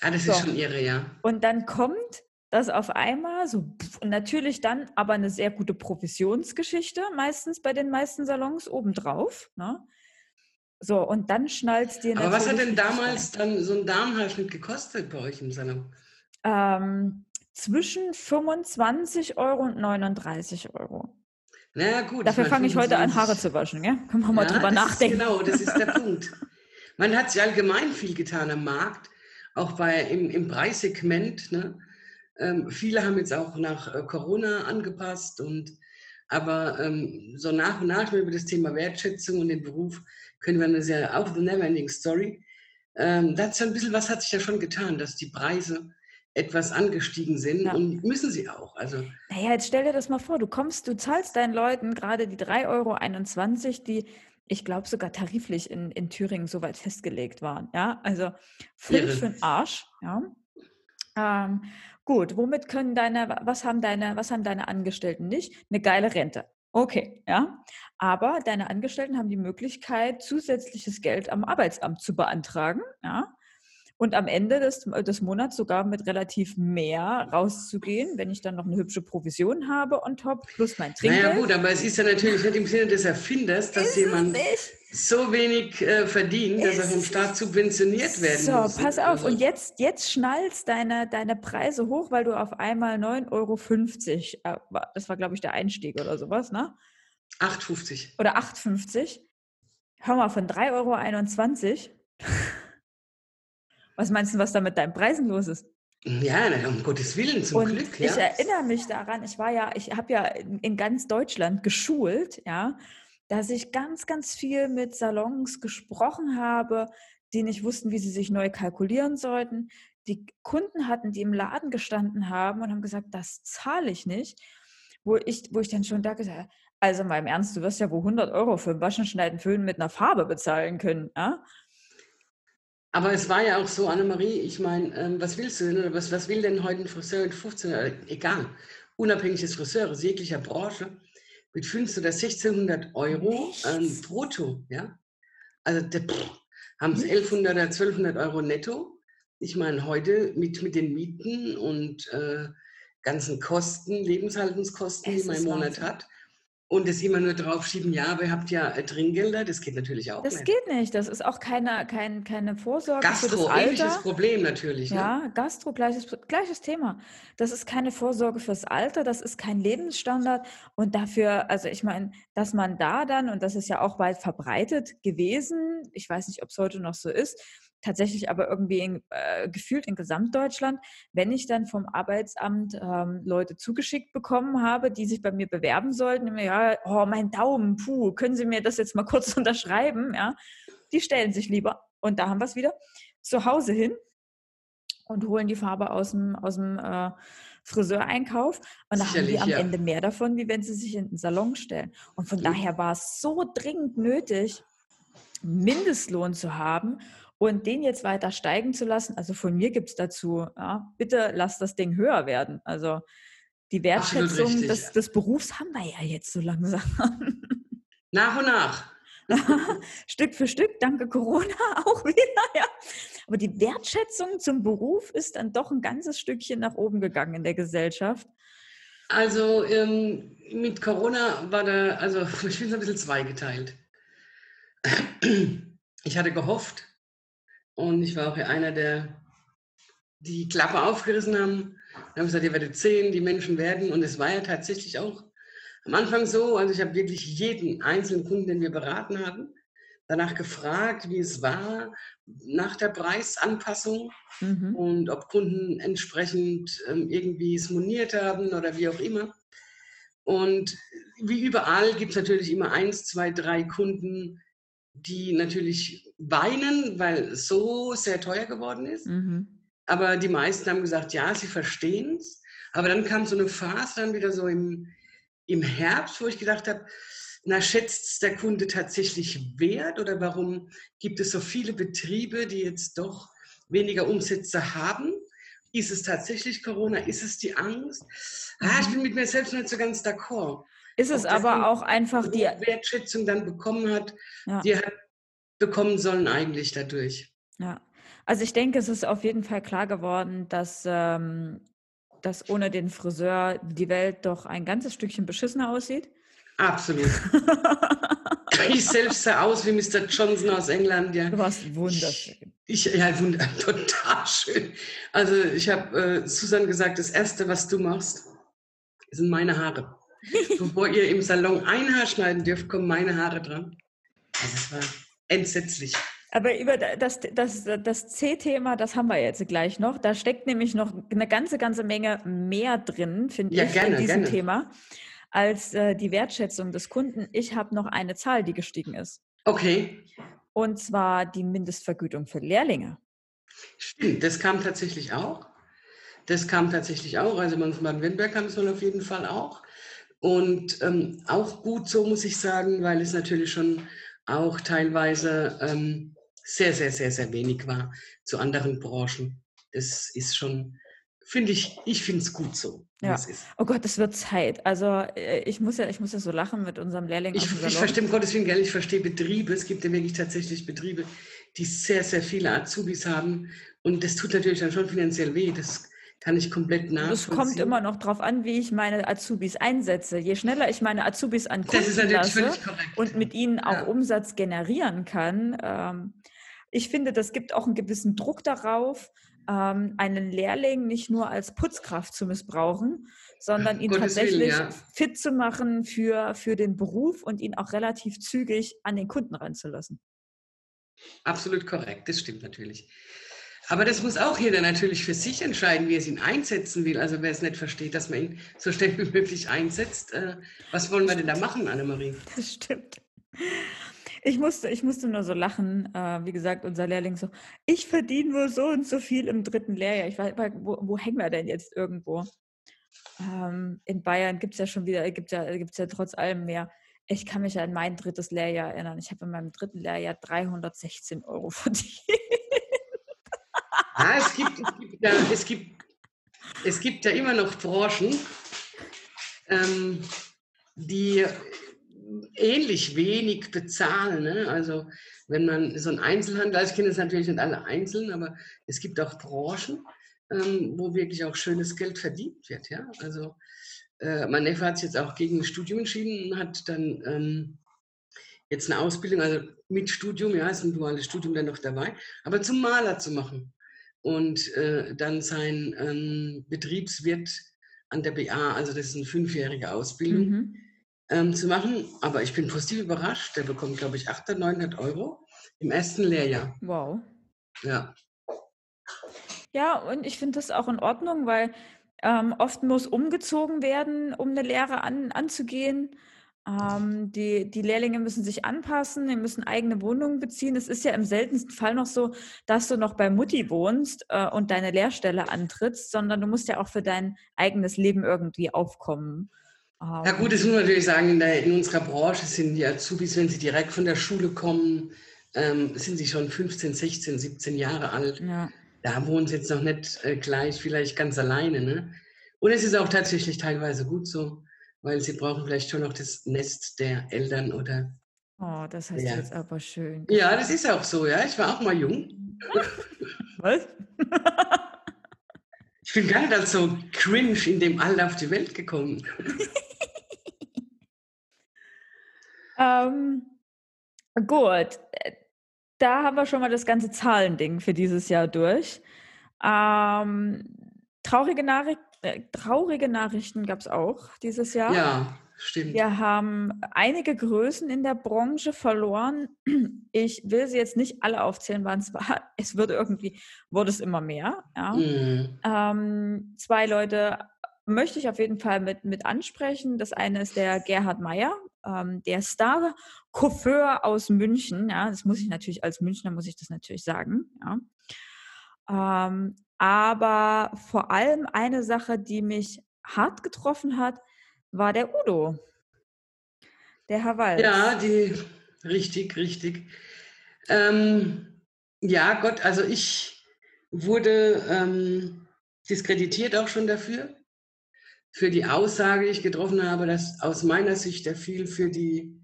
Ah, das so. ist schon irre, ja. Und dann kommt das auf einmal so, und natürlich dann aber eine sehr gute Provisionsgeschichte, meistens bei den meisten Salons obendrauf. Ne? So, und dann schnallst dir Aber was hat denn damals dann so ein Darmhaarschnitt gekostet bei euch im Salon? Ähm, zwischen 25 Euro und 39 Euro. Na gut. Dafür fange ich heute an, Haare zu waschen, ja? Können wir mal ja, drüber nachdenken. genau, das ist der Punkt. Man hat sich allgemein viel getan am Markt, auch bei, im, im Preissegment. Ne? Ähm, viele haben jetzt auch nach äh, Corona angepasst und Aber ähm, so nach und nach über das Thema Wertschätzung und den Beruf können wir eine sehr, auch The Neverending Story. Ähm, da hat so ein bisschen was hat sich ja schon getan, dass die Preise etwas angestiegen sind ja. und müssen sie auch. Also, naja, jetzt stell dir das mal vor, du kommst, du zahlst deinen Leuten gerade die 3,21 Euro, die ich glaube sogar tariflich in, in Thüringen soweit festgelegt waren. Ja, also völlig für den Arsch. Ja. Ähm, gut, womit können deine, was haben deine, was haben deine Angestellten nicht? Eine geile Rente. Okay, ja. Aber deine Angestellten haben die Möglichkeit, zusätzliches Geld am Arbeitsamt zu beantragen, ja und am Ende des, des Monats sogar mit relativ mehr rauszugehen, wenn ich dann noch eine hübsche Provision habe on top, plus mein Trinkgeld. Naja gut, aber es ist ja natürlich nicht im Sinne des Erfinders, dass ist jemand so wenig äh, verdient, dass er vom Staat subventioniert werden so, muss. So, pass auf. Also. Und jetzt, jetzt schnallst deine, deine Preise hoch, weil du auf einmal 9,50 Euro, äh, das war glaube ich der Einstieg oder sowas, ne? 8,50. Oder 8,50. Hör mal, von 3,21 Euro was meinst du, was da mit deinen Preisen los ist? Ja, um Gottes Willen, zum und Glück. Ja. Ich erinnere mich daran, ich war ja, ich habe ja in, in, ganz Deutschland geschult, ja, dass ich ganz, ganz viel mit Salons gesprochen habe, die nicht wussten, wie sie sich neu kalkulieren sollten. Die Kunden hatten, die im Laden gestanden haben und haben gesagt, das zahle ich nicht. Wo ich, wo ich dann schon da gesagt habe, also mal im Ernst, du wirst ja wohl 100 Euro für ein Waschen, Schneiden, Föhnen mit einer Farbe bezahlen können. Ja? Aber es war ja auch so, Annemarie, ich meine, ähm, was willst du denn oder was, was will denn heute ein Friseur mit 15 oder egal, unabhängig des Friseurs, jeglicher Branche, mit 15 oder 1600 Euro ähm, brutto, ja? Also haben es 1100 oder 1200 Euro netto. Ich meine, heute mit, mit den Mieten und äh, ganzen Kosten, Lebenshaltungskosten, es die man im Monat Wahnsinn. hat, und es immer nur draufschieben, ja, aber ihr habt ja äh, Trinkgelder, das geht natürlich auch das nicht. Das geht nicht, das ist auch keine, kein, keine Vorsorge Gastro, für das Alter. ähnliches Problem natürlich. Ne? Ja, Gastro, gleiches, gleiches Thema. Das ist keine Vorsorge fürs Alter, das ist kein Lebensstandard und dafür, also ich meine, dass man da dann, und das ist ja auch weit verbreitet gewesen, ich weiß nicht, ob es heute noch so ist, tatsächlich aber irgendwie in, äh, gefühlt in Gesamtdeutschland, wenn ich dann vom Arbeitsamt ähm, Leute zugeschickt bekommen habe, die sich bei mir bewerben sollten, immer, ja, oh, mein Daumen, puh, können Sie mir das jetzt mal kurz unterschreiben, ja, die stellen sich lieber, und da haben wir es wieder, zu Hause hin und holen die Farbe aus dem, aus dem äh, Friseureinkauf und da haben die am ja. Ende mehr davon, wie wenn sie sich in den Salon stellen. Und von daher war es so dringend nötig, Mindestlohn zu haben und den jetzt weiter steigen zu lassen, also von mir gibt es dazu, ja, bitte lass das Ding höher werden. Also die Wertschätzung des, des, Berufs haben wir ja jetzt so langsam. Nach und nach. Stück für Stück, danke Corona auch wieder, ja. Aber die Wertschätzung zum Beruf ist dann doch ein ganzes Stückchen nach oben gegangen in der Gesellschaft. Also ähm, mit Corona war da, also ich bin so ein bisschen zweigeteilt. Ich hatte gehofft, und ich war auch einer, der die Klappe aufgerissen haben. Wir haben gesagt, ihr werdet sehen, die Menschen werden. Und es war ja tatsächlich auch am Anfang so. Also ich habe wirklich jeden einzelnen Kunden, den wir beraten haben, danach gefragt, wie es war nach der Preisanpassung mhm. und ob Kunden entsprechend ähm, irgendwie es moniert haben oder wie auch immer. Und wie überall gibt es natürlich immer eins, zwei, drei Kunden, die natürlich weinen, weil es so sehr teuer geworden ist. Mhm. Aber die meisten haben gesagt, ja, sie verstehen es. Aber dann kam so eine Phase dann wieder so im, im Herbst, wo ich gedacht habe, na, schätzt der Kunde tatsächlich wert oder warum gibt es so viele Betriebe, die jetzt doch weniger Umsätze haben? Ist es tatsächlich Corona? Ist es die Angst? Ah, ich mhm. bin mit mir selbst nicht so ganz d'accord. Ist es aber auch einfach die Wertschätzung dann bekommen hat, ja. die er hat bekommen sollen eigentlich dadurch. Ja, also ich denke, es ist auf jeden Fall klar geworden, dass, ähm, dass ohne den Friseur die Welt doch ein ganzes Stückchen beschissener aussieht. Absolut. ich selbst sah aus wie Mr. Johnson aus England. Ja. Du warst wunderschön. Ich, ja, wund total schön. Also ich habe äh, Susan gesagt, das Erste, was du machst, sind meine Haare. Bevor ihr im Salon ein Haar schneiden dürft, kommen meine Haare dran. Also es war entsetzlich. Aber über das, das, das C-Thema, das haben wir jetzt gleich noch. Da steckt nämlich noch eine ganze, ganze Menge mehr drin, finde ja, ich, gerne, in diesem gerne. Thema. als äh, die Wertschätzung des Kunden. Ich habe noch eine Zahl, die gestiegen ist. Okay. Und zwar die Mindestvergütung für Lehrlinge. Stimmt, das kam tatsächlich auch. Das kam tatsächlich auch. Also Baden-Württemberg kam es wohl auf jeden Fall auch. Und ähm, auch gut so, muss ich sagen, weil es natürlich schon auch teilweise ähm, sehr, sehr, sehr, sehr wenig war zu anderen Branchen. Das ist schon, finde ich, ich finde es gut so. Ja. Oh Gott, das wird Zeit. Also äh, ich muss ja, ich muss ja so lachen mit unserem Lehrling. Ich, ich verstehe um Gottes Willen, gell, ich verstehe Betriebe. Es gibt ja wirklich tatsächlich Betriebe, die sehr, sehr viele Azubis haben. Und das tut natürlich dann schon finanziell weh. Das kann ich komplett nachvollziehen. Es kommt immer noch darauf an, wie ich meine Azubis einsetze. Je schneller ich meine Azubis an Kunden lasse und mit ihnen auch ja. Umsatz generieren kann. Ähm, ich finde, das gibt auch einen gewissen Druck darauf, ähm, einen Lehrling nicht nur als Putzkraft zu missbrauchen, sondern ihn Gottes tatsächlich Willen, ja. fit zu machen für, für den Beruf und ihn auch relativ zügig an den Kunden ranzulassen. Absolut korrekt, das stimmt natürlich. Aber das muss auch jeder natürlich für sich entscheiden, wie er ihn einsetzen will. Also wer es nicht versteht, dass man ihn so schnell wie möglich einsetzt. Äh, was wollen wir denn da machen, Annemarie? Das stimmt. Ich musste, ich musste nur so lachen. Äh, wie gesagt, unser Lehrling so, ich verdiene nur so und so viel im dritten Lehrjahr. Ich weiß, wo, wo hängen wir denn jetzt irgendwo? Ähm, in Bayern gibt es ja schon wieder, gibt ja, gibt's ja trotz allem mehr. Ich kann mich an mein drittes Lehrjahr erinnern. Ich habe in meinem dritten Lehrjahr 316 Euro verdient. Ja, es gibt, es gibt, ja, es gibt, es gibt ja immer noch Branchen, ähm, die ähnlich wenig bezahlen. Ne? Also wenn man so ein Einzelhandel, also ich kenne es natürlich nicht alle einzeln, aber es gibt auch Branchen, ähm, wo wirklich auch schönes Geld verdient wird. Ja? Also äh, mein Neffe hat sich jetzt auch gegen ein Studium entschieden und hat dann ähm, jetzt eine Ausbildung, also mit Studium, ja, ist ein duales Studium dann noch dabei, aber zum Maler zu machen und äh, dann sein ähm, Betriebswirt an der BA, also das ist eine fünfjährige Ausbildung, mhm. ähm, zu machen. Aber ich bin positiv überrascht. Der bekommt, glaube ich, 800, 900 Euro im ersten Lehrjahr. Wow. Ja. Ja, und ich finde das auch in Ordnung, weil ähm, oft muss umgezogen werden, um eine Lehre an, anzugehen. Ähm, die, die Lehrlinge müssen sich anpassen, die müssen eigene Wohnungen beziehen. Es ist ja im seltensten Fall noch so, dass du noch bei Mutti wohnst äh, und deine Lehrstelle antrittst, sondern du musst ja auch für dein eigenes Leben irgendwie aufkommen. Ähm, ja gut, das muss man natürlich sagen, in, der, in, unserer Branche sind die Azubis, wenn sie direkt von der Schule kommen, ähm, sind sie schon 15, 16, 17 Jahre alt. Ja. Da wohnen sie jetzt noch nicht äh, gleich vielleicht ganz alleine. Ne? Und es ist auch tatsächlich teilweise gut so weil sie brauchen vielleicht schon noch das Nest der Eltern oder. Oh, das heißt ja. jetzt aber schön. Ja, das ist auch so, ja. Ich war auch mal jung. Was? ich bin gar nicht als so cringe in dem Alter auf die Welt gekommen. ähm, gut, da haben wir schon mal das ganze Zahlending für dieses Jahr durch. Ähm, traurige Nachricht äh, traurige Nachrichten gab es auch dieses Jahr. Ja, stimmt. Wir haben einige Größen in der Branche verloren. Ich will sie jetzt nicht alle aufzählen, wann es war. Es wird irgendwie, wurde es immer mehr. Ja. Mhm. Ähm, zwei Leute möchte ich auf jeden Fall mit, mit ansprechen. Das eine ist der Gerhard Meyer, ähm, der Star-Coiffeur aus München. Ja, das muss ich natürlich als Münchner, muss ich das natürlich sagen. Ja. Ähm, aber vor allem eine Sache, die mich hart getroffen hat, war der Udo. Der Herr Walz. Ja, die, richtig, richtig. Ähm, ja, Gott, also ich wurde ähm, diskreditiert auch schon dafür, für die Aussage, die ich getroffen habe, dass aus meiner Sicht er viel für die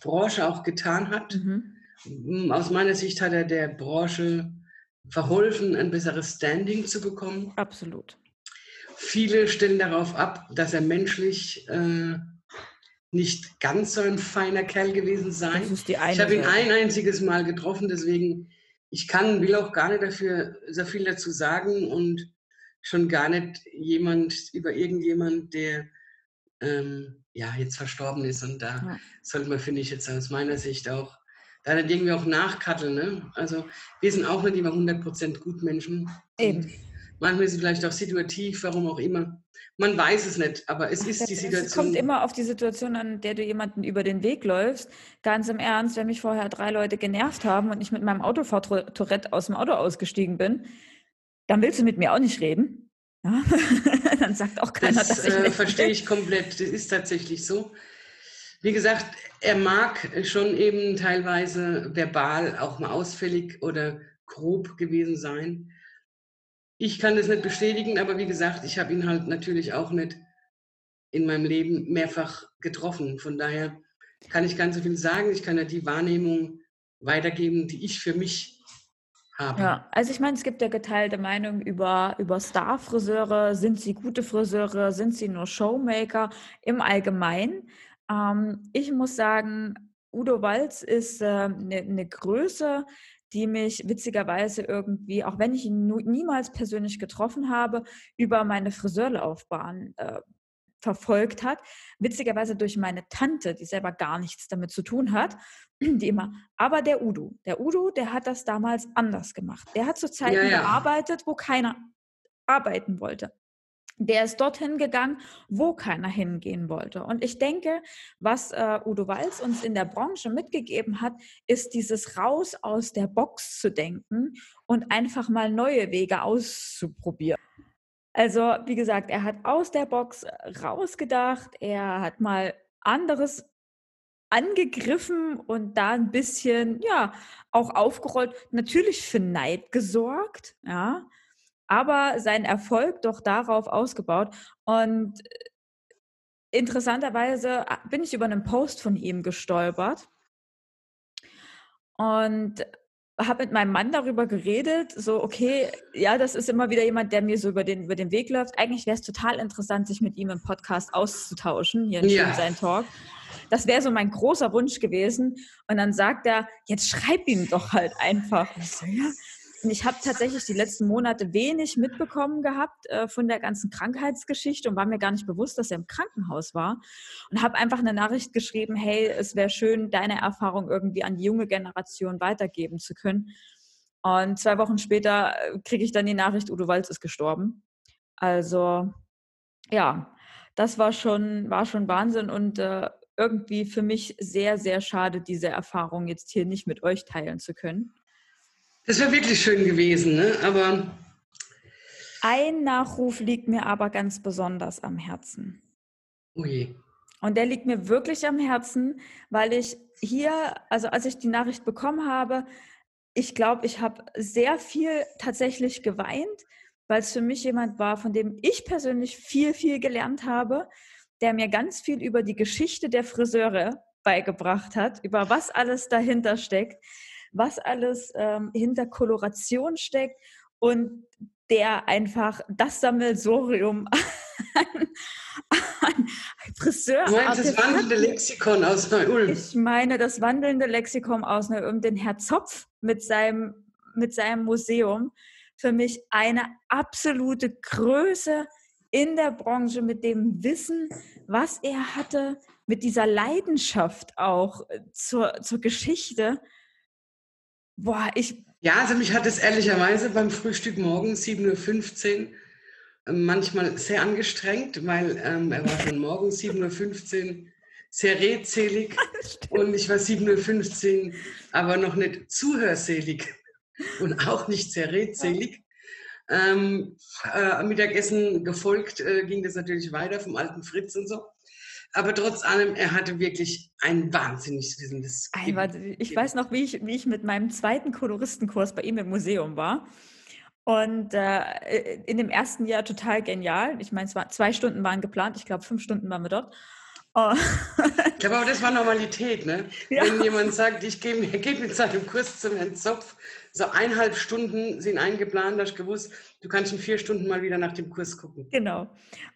Branche auch getan hat. Mhm. Aus meiner Sicht hat er der Branche verholfen, ein besseres Standing zu bekommen. Absolut. Viele stellen darauf ab, dass er menschlich äh, nicht ganz so ein feiner Kerl gewesen sei. ich habe ihn ein einziges Mal getroffen, deswegen ich kann, will auch gar nicht dafür so viel dazu sagen und schon gar nicht jemand über irgendjemand, der ähm, ja jetzt verstorben ist. Und da ja. sollte man, finde ich, jetzt aus meiner Sicht auch da dann irgendwie auch nachkatteln. Ne? Also wir sind auch nicht immer 100% Gutmenschen. Eben. Manchmal ist sie vielleicht auch situativ, warum auch immer. Man weiß es nicht, aber es ist die Situation. Es kommt immer auf die Situation an, der du jemanden über den Weg läufst. Ganz im Ernst, wenn mich vorher drei Leute genervt haben und ich mit meinem Autofahrtourette aus dem Auto ausgestiegen bin, dann willst du mit mir auch nicht reden. Ja? dann sagt auch keiner, das, dass ich äh, verstehe ich komplett. Das ist tatsächlich so. Wie gesagt, er mag schon eben teilweise verbal auch mal ausfällig oder grob gewesen sein. Ich kann das nicht bestätigen, aber wie gesagt, ich habe ihn halt natürlich auch nicht in meinem Leben mehrfach getroffen. Von daher kann ich ganz so viel sagen. Ich kann ja die Wahrnehmung weitergeben, die ich für mich habe. Ja, also ich meine, es gibt ja geteilte Meinungen über, über Star-Friseure. Sind sie gute Friseure? Sind sie nur Showmaker? Im Allgemeinen. Ähm, ich muss sagen, Udo Walz ist eine äh, ne, ne Größe, die mich witzigerweise irgendwie, auch wenn ich ihn niemals persönlich getroffen habe, über meine Friseurlaufbahn äh, verfolgt hat. Witzigerweise durch meine Tante, die selber gar nichts damit zu tun hat, die immer, aber der Udo, der Udo, der hat das damals anders gemacht. Der hat zu Zeiten ja, ja. gearbeitet, wo keiner arbeiten wollte. Der ist dorthin gegangen, wo keiner hingehen wollte. Und ich denke, was äh, Udo Walz uns in der Branche mitgegeben hat, ist dieses raus aus der Box zu denken und einfach mal neue Wege auszuprobieren. Also, wie gesagt, er hat aus der Box rausgedacht, er hat mal anderes angegriffen und da ein bisschen, ja, auch aufgerollt, natürlich für Neid gesorgt, ja, aber seinen Erfolg doch darauf ausgebaut. Und interessanterweise ah, bin ich über einen Post von ihm gestolpert und habe mit meinem Mann darüber geredet, so, okay, ja, das ist immer wieder jemand, der mir so über den, über den Weg läuft. Eigentlich wäre es total interessant, sich mit ihm im Podcast auszutauschen, hier in ja. sein Talk. Das wäre so mein großer Wunsch gewesen. Und dann sagt er, jetzt schreib ihm doch halt einfach. Ich so, ja, und ich habe tatsächlich die letzten Monate wenig mitbekommen gehabt äh, von der ganzen Krankheitsgeschichte und war mir gar nicht bewusst, dass er im Krankenhaus war. Und habe einfach eine Nachricht geschrieben, hey, es wäre schön, deine Erfahrung irgendwie an die junge Generation weitergeben zu können. Und zwei Wochen später äh, kriege ich dann die Nachricht, Udo Walz ist gestorben. Also ja, das war schon, war schon Wahnsinn und äh, irgendwie für mich sehr, sehr schade, diese Erfahrung jetzt hier nicht mit euch teilen zu können. Das wäre wirklich schön gewesen, ne? aber. Ein Nachruf liegt mir aber ganz besonders am Herzen. Ui. Und der liegt mir wirklich am Herzen, weil ich hier, also als ich die Nachricht bekommen habe, ich glaube, ich habe sehr viel tatsächlich geweint, weil es für mich jemand war, von dem ich persönlich viel, viel gelernt habe, der mir ganz viel über die Geschichte der Friseure beigebracht hat, über was alles dahinter steckt, was alles ähm, hinter Koloration steckt und der einfach das Sammelsorium an, an Friseur. Du meinst das wandelnde Lexikon aus Neu-Ulm? Ich meine das wandelnde Lexikon aus Neu-Ulm, den Herr Zopf mit seinem, mit seinem Museum. Für mich eine absolute Größe in der Branche mit dem Wissen, was er hatte, mit dieser Leidenschaft auch äh, zur, zur Geschichte. Boah, ich. Ja, also mich hat es ehrlicherweise beim Frühstück morgen 7.15 Uhr ähm, manchmal sehr angestrengt, weil ähm, er war schon morgen 7.15 Uhr sehr redselig und ich war 7.15 Uhr aber noch nicht zuhörselig und auch nicht sehr redselig. Ähm, äh, Mittagessen gefolgt äh, ging das natürlich weiter vom alten Fritz und so. Aber trotz allem, er hatte wirklich ein wahnsinnig wissendes Ich weiß noch, wie ich, wie ich mit meinem zweiten Koloristenkurs bei ihm im Museum war. Und äh, in dem ersten Jahr total genial. Ich meine, zwei Stunden waren geplant. Ich glaube, fünf Stunden waren wir dort. Oh. ich glaube, aber das war Normalität, ne? Ja. Wenn jemand sagt, ich gehe geh mit seinem Kurs zum Herrn Zopf, so eineinhalb Stunden sind eingeplant, hast gewusst, du kannst in vier Stunden mal wieder nach dem Kurs gucken. Genau.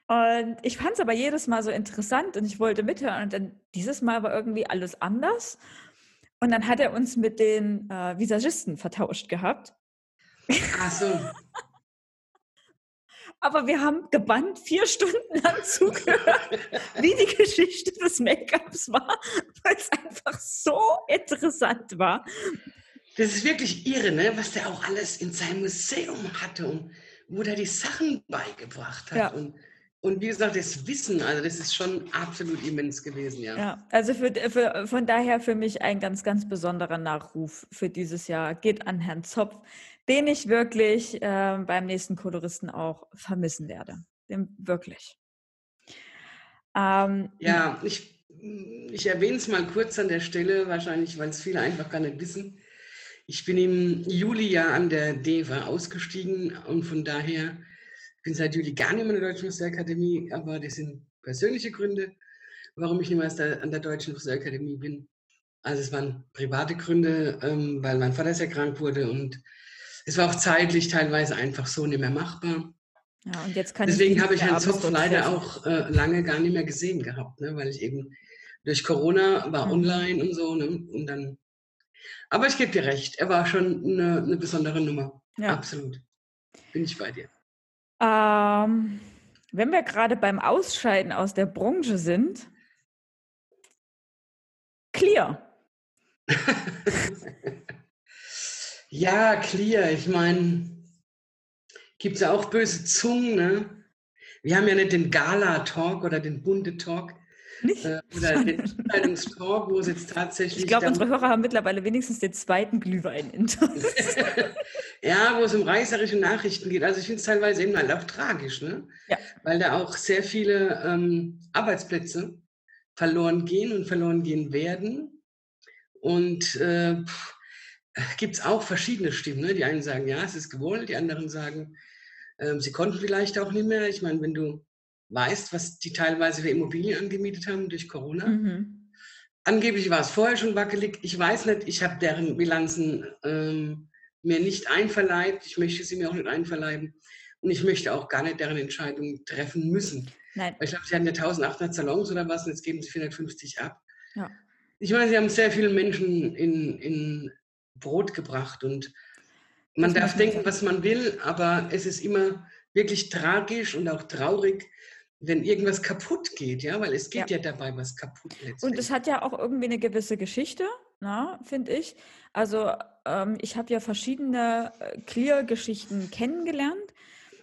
Und ich fand es aber jedes Mal so interessant und ich wollte mithören. Und dann dieses Mal war irgendwie alles anders. Und dann hat er uns mit den äh, Visagisten vertauscht gehabt. Ach so. aber wir haben gebannt vier Stunden lang zugehört, wie die Geschichte des Make-ups war, weil es einfach so interessant war. Das ist wirklich irre, ne? was der auch alles in seinem Museum hatte und wo der die Sachen beigebracht hat. Ja. Und, und wie gesagt, das Wissen, also das ist schon absolut immens gewesen, ja. Ja, also für, für, von daher für mich ein ganz, ganz besonderer Nachruf für dieses Jahr geht an Herrn Zopf, den ich wirklich äh, beim nächsten Koloristen auch vermissen werde. Den, wirklich. Ähm, ja, ich, ich erwähne es mal kurz an der Stelle, wahrscheinlich, weil es viele einfach gar nicht wissen. Ich bin im Juli ja an der DEWA ausgestiegen und von daher bin seit Juli gar nicht mehr in der Deutschen Musikakademie, aber das sind persönliche Gründe, warum ich nicht mehr an der Deutschen Musikakademie bin. Also es waren private Gründe, ähm, weil mein Vater sehr krank wurde und es war auch zeitlich teilweise einfach so nicht mehr machbar. Ja, und jetzt kann Deswegen habe ich Herrn Zopf leider auch äh, lange gar nicht mehr gesehen gehabt, ne, weil ich eben durch Corona war mhm. online und so. Ne, und dann. Aber ich gebe dir recht, er war schon eine, eine besondere Nummer. Ja. Absolut. Bin ich bei dir. Ähm, wenn wir gerade beim Ausscheiden aus der Branche sind, Clear. ja, Clear. Ich meine, gibt es ja auch böse Zungen, ne? Wir haben ja nicht den Gala-Talk oder den Bunde-Talk. Äh, oder den Entscheidungstalk, wo es jetzt tatsächlich. Ich glaube, unsere Hörer haben mittlerweile wenigstens den zweiten Glühwein in Ja, wo es um reißerische Nachrichten geht. Also ich finde es teilweise eben halt auch tragisch, ne? Ja. Weil da auch sehr viele ähm, Arbeitsplätze verloren gehen und verloren gehen werden. Und äh, gibt es auch verschiedene Stimmen. Ne? Die einen sagen, ja, es ist gewollt, die anderen sagen, ähm, sie konnten vielleicht auch nicht mehr. Ich meine, wenn du weißt, was die teilweise für Immobilien angemietet haben durch Corona. Mhm. Angeblich war es vorher schon wackelig. Ich weiß nicht, ich habe deren Bilanzen ähm, mir nicht einverleibt. Ich möchte sie mir auch nicht einverleiben. Und ich möchte auch gar nicht deren Entscheidungen treffen müssen. Nein. Weil ich glaube, sie hatten ja 1800 Salons oder was und jetzt geben sie 450 ab. Ja. Ich meine, sie haben sehr viele Menschen in, in Brot gebracht und man darf denken, was man will, aber es ist immer wirklich tragisch und auch traurig, wenn irgendwas kaputt geht, ja, weil es geht ja, ja dabei was kaputt. Und es hat ja auch irgendwie eine gewisse Geschichte, finde ich. Also ähm, ich habe ja verschiedene äh, Clear-Geschichten kennengelernt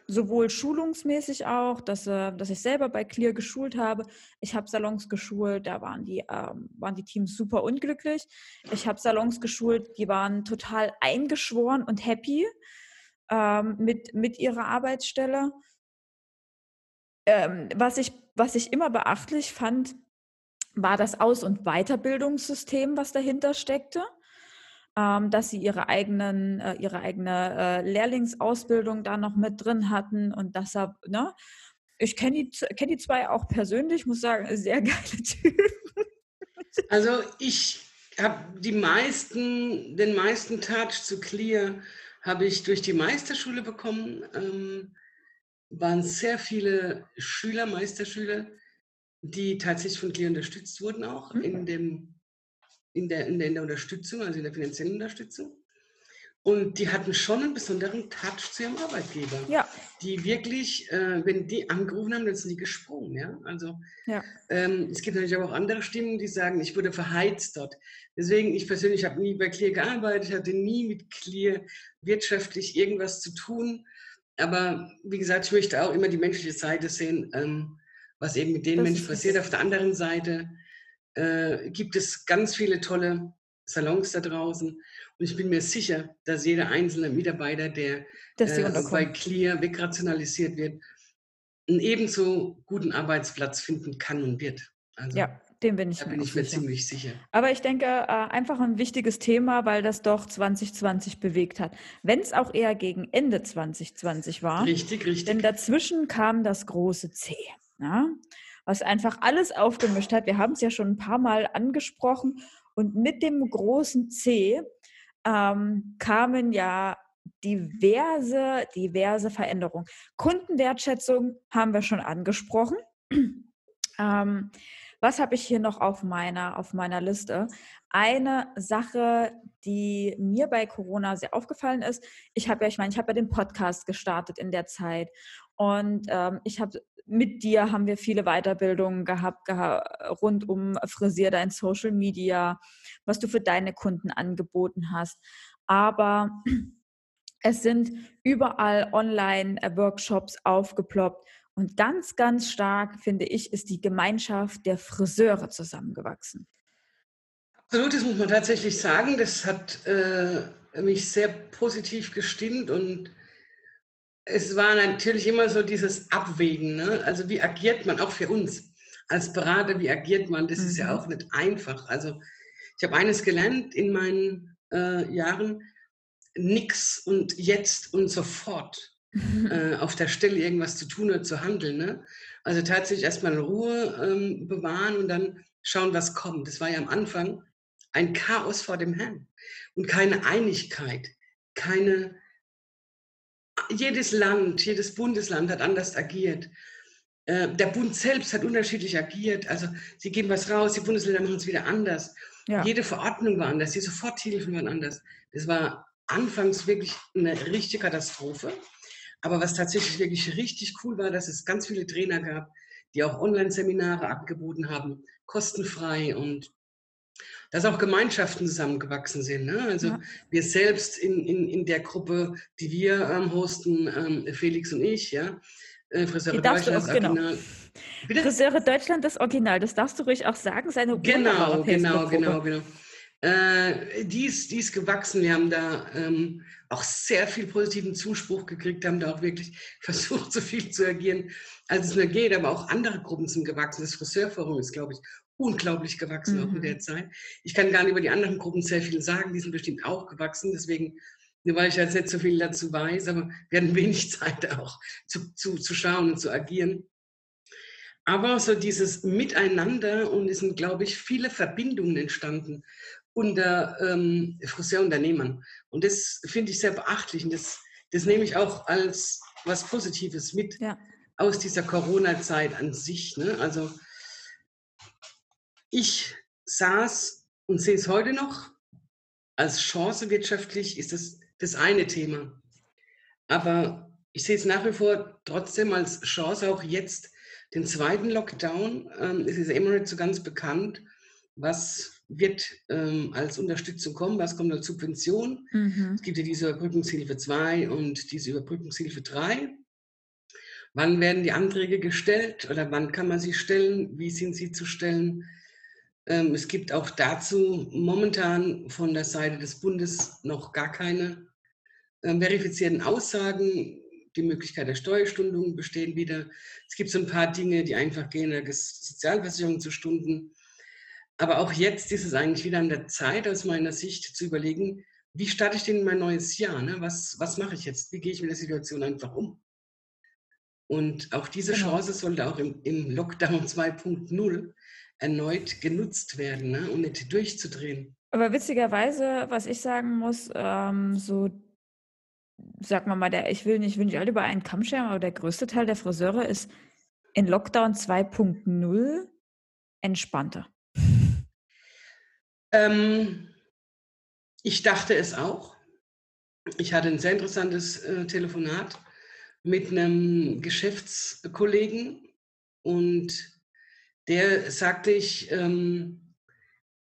sowohl schulungsmäßig auch, dass, äh, dass ich selber bei Clear geschult habe. Ich habe Salons geschult, da waren die, ähm, waren die Teams super unglücklich. Ich habe Salons geschult, die waren total eingeschworen und happy ähm, mit, mit ihrer Arbeitsstelle. Ähm, was, ich, was ich immer beachtlich fand, war das Aus- und Weiterbildungssystem, was dahinter steckte ähm, dass sie ihre eigenen, äh, ihre eigene äh, Lehrlingsausbildung da noch mit drin hatten und deshalb, ne? Ich kenne die, kenn die zwei auch persönlich, muss sagen, sehr geile Typen. Also ich habe die meisten, den meisten Touch zu Clear habe ich durch die Meisterschule bekommen. Ähm, waren sehr viele Schüler, Meisterschüler, die tatsächlich von Clear unterstützt wurden auch mhm. in dem in der, in der, in der Unterstützung, also in der finanziellen Unterstützung. Und die hatten schon einen besonderen Touch zu ihrem Arbeitgeber. Ja. Die wirklich, äh, wenn die angerufen haben, dann sind die gesprungen. Ja? Also ja. Ähm, es gibt natürlich auch andere Stimmen, die sagen, ich wurde verheizt dort. Deswegen, ich persönlich habe nie bei Clear gearbeitet, hatte nie mit Clear wirtschaftlich irgendwas zu tun. Aber wie gesagt, ich möchte auch immer die menschliche Seite sehen, ähm, was eben mit den das Menschen passiert. Auf der anderen Seite äh, gibt es ganz viele tolle Salons da draußen. Und ich bin mir sicher, dass jeder einzelne Mitarbeiter, der äh, bei Clear wegrationalisiert wird, einen ebenso guten Arbeitsplatz finden kann und wird. Also, ja, dem bin ich, da bin ich mir sicher. ziemlich sicher. Aber ich denke, äh, einfach ein wichtiges Thema, weil das doch 2020 bewegt hat. Wenn es auch eher gegen Ende 2020 war. Richtig, richtig. Denn dazwischen kam das große C. Ja? was einfach alles aufgemischt hat. Wir haben es ja schon ein paar Mal angesprochen. Und mit dem großen C ähm, kamen ja diverse, diverse Veränderungen. Kundenwertschätzung haben wir schon angesprochen. ähm, was habe ich hier noch auf meiner, auf meiner Liste? Eine Sache, die mir bei Corona sehr aufgefallen ist, ich habe ja, ich meine, ich habe ja den Podcast gestartet in der Zeit und ähm, ich habe mit dir haben wir viele Weiterbildungen gehabt, geha rund um Frisier dein Social Media, was du für deine Kunden angeboten hast. Aber Es sind überall Online-Workshops aufgeploppt. Und ganz, ganz stark, finde ich, ist die Gemeinschaft der Friseure zusammengewachsen. Absolut, das muss man tatsächlich sagen. Das hat äh, mich sehr positiv gestimmt und es war natürlich immer so dieses Abwägen. Ne? Also wie agiert man auch für uns als Berater, wie agiert man? Das mhm. ist ja mhm. auch nicht einfach. Also ich habe eines gelernt in meinen äh, Jahren, nix und jetzt und sofort. Äh, auf der Stelle irgendwas zu tun oder zu handeln. Ne? Also tatsächlich erstmal Ruhe ähm, bewahren und dann schauen, was kommt. Das war ja am Anfang ein Chaos vor dem Herrn und keine Einigkeit, keine jedes Land, jedes Bundesland hat anders agiert. Äh, der Bund selbst hat unterschiedlich agiert. Also sie geben was raus, die Bundesländer machen es wieder anders. Ja. Jede Verordnung war anders, die Soforthilfen waren anders. Das war anfangs wirklich eine richtige Katastrophe. Aber was tatsächlich wirklich richtig cool war, dass es ganz viele Trainer gab, die auch Online-Seminare angeboten haben, kostenfrei und dass auch Gemeinschaften zusammengewachsen sind. Ne? Also ja. wir selbst in, in, in der Gruppe, die wir ähm, hosten, ähm, Felix und ich, ja, äh, Friseure Deutschland das genau. Original. Bitte? Friseure Deutschland das Original, das darfst du ruhig auch sagen, seine Genau, genau, genau, genau. Äh, die, ist, die ist gewachsen. Wir haben da ähm, auch sehr viel positiven Zuspruch gekriegt, haben da auch wirklich versucht, so viel zu agieren, als es nur geht. Aber auch andere Gruppen sind gewachsen. Das Friseurforum ist, glaube ich, unglaublich gewachsen mhm. auch in der Zeit. Ich kann gar nicht über die anderen Gruppen sehr viel sagen. Die sind bestimmt auch gewachsen. Deswegen, nur weil ich jetzt nicht so viel dazu weiß, aber wir hatten wenig Zeit auch zu, zu, zu schauen und zu agieren. Aber so dieses Miteinander und es sind, glaube ich, viele Verbindungen entstanden unter ähm, Friseurunternehmern. Und das finde ich sehr beachtlich und das, das nehme ich auch als was Positives mit ja. aus dieser Corona-Zeit an sich. Ne? Also ich saß und sehe es heute noch, als Chance wirtschaftlich ist das das eine Thema. Aber ich sehe es nach wie vor trotzdem als Chance, auch jetzt den zweiten Lockdown. Ähm, es ist immer nicht so ganz bekannt, was wird ähm, als Unterstützung kommen, was kommt als Subvention. Mhm. Es gibt ja diese Überbrückungshilfe 2 und diese Überbrückungshilfe 3. Wann werden die Anträge gestellt oder wann kann man sie stellen? Wie sind sie zu stellen? Ähm, es gibt auch dazu momentan von der Seite des Bundes noch gar keine äh, verifizierten Aussagen. Die Möglichkeit der Steuerstundung bestehen wieder. Es gibt so ein paar Dinge, die einfach gehen, der Sozialversicherung zu Stunden. Aber auch jetzt ist es eigentlich wieder an der Zeit, aus meiner Sicht zu überlegen, wie starte ich denn mein neues Jahr? Ne? Was, was mache ich jetzt? Wie gehe ich mit der Situation einfach um? Und auch diese genau. Chance sollte auch im, im Lockdown 2.0 erneut genutzt werden ne? um nicht durchzudrehen. Aber witzigerweise, was ich sagen muss, ähm, so, sag mal mal, der, ich will nicht, will nicht alle über einen Kamm scheren, aber der größte Teil der Friseure ist in Lockdown 2.0 entspannter. Ähm, ich dachte es auch. Ich hatte ein sehr interessantes äh, Telefonat mit einem Geschäftskollegen und der sagte ich, ähm,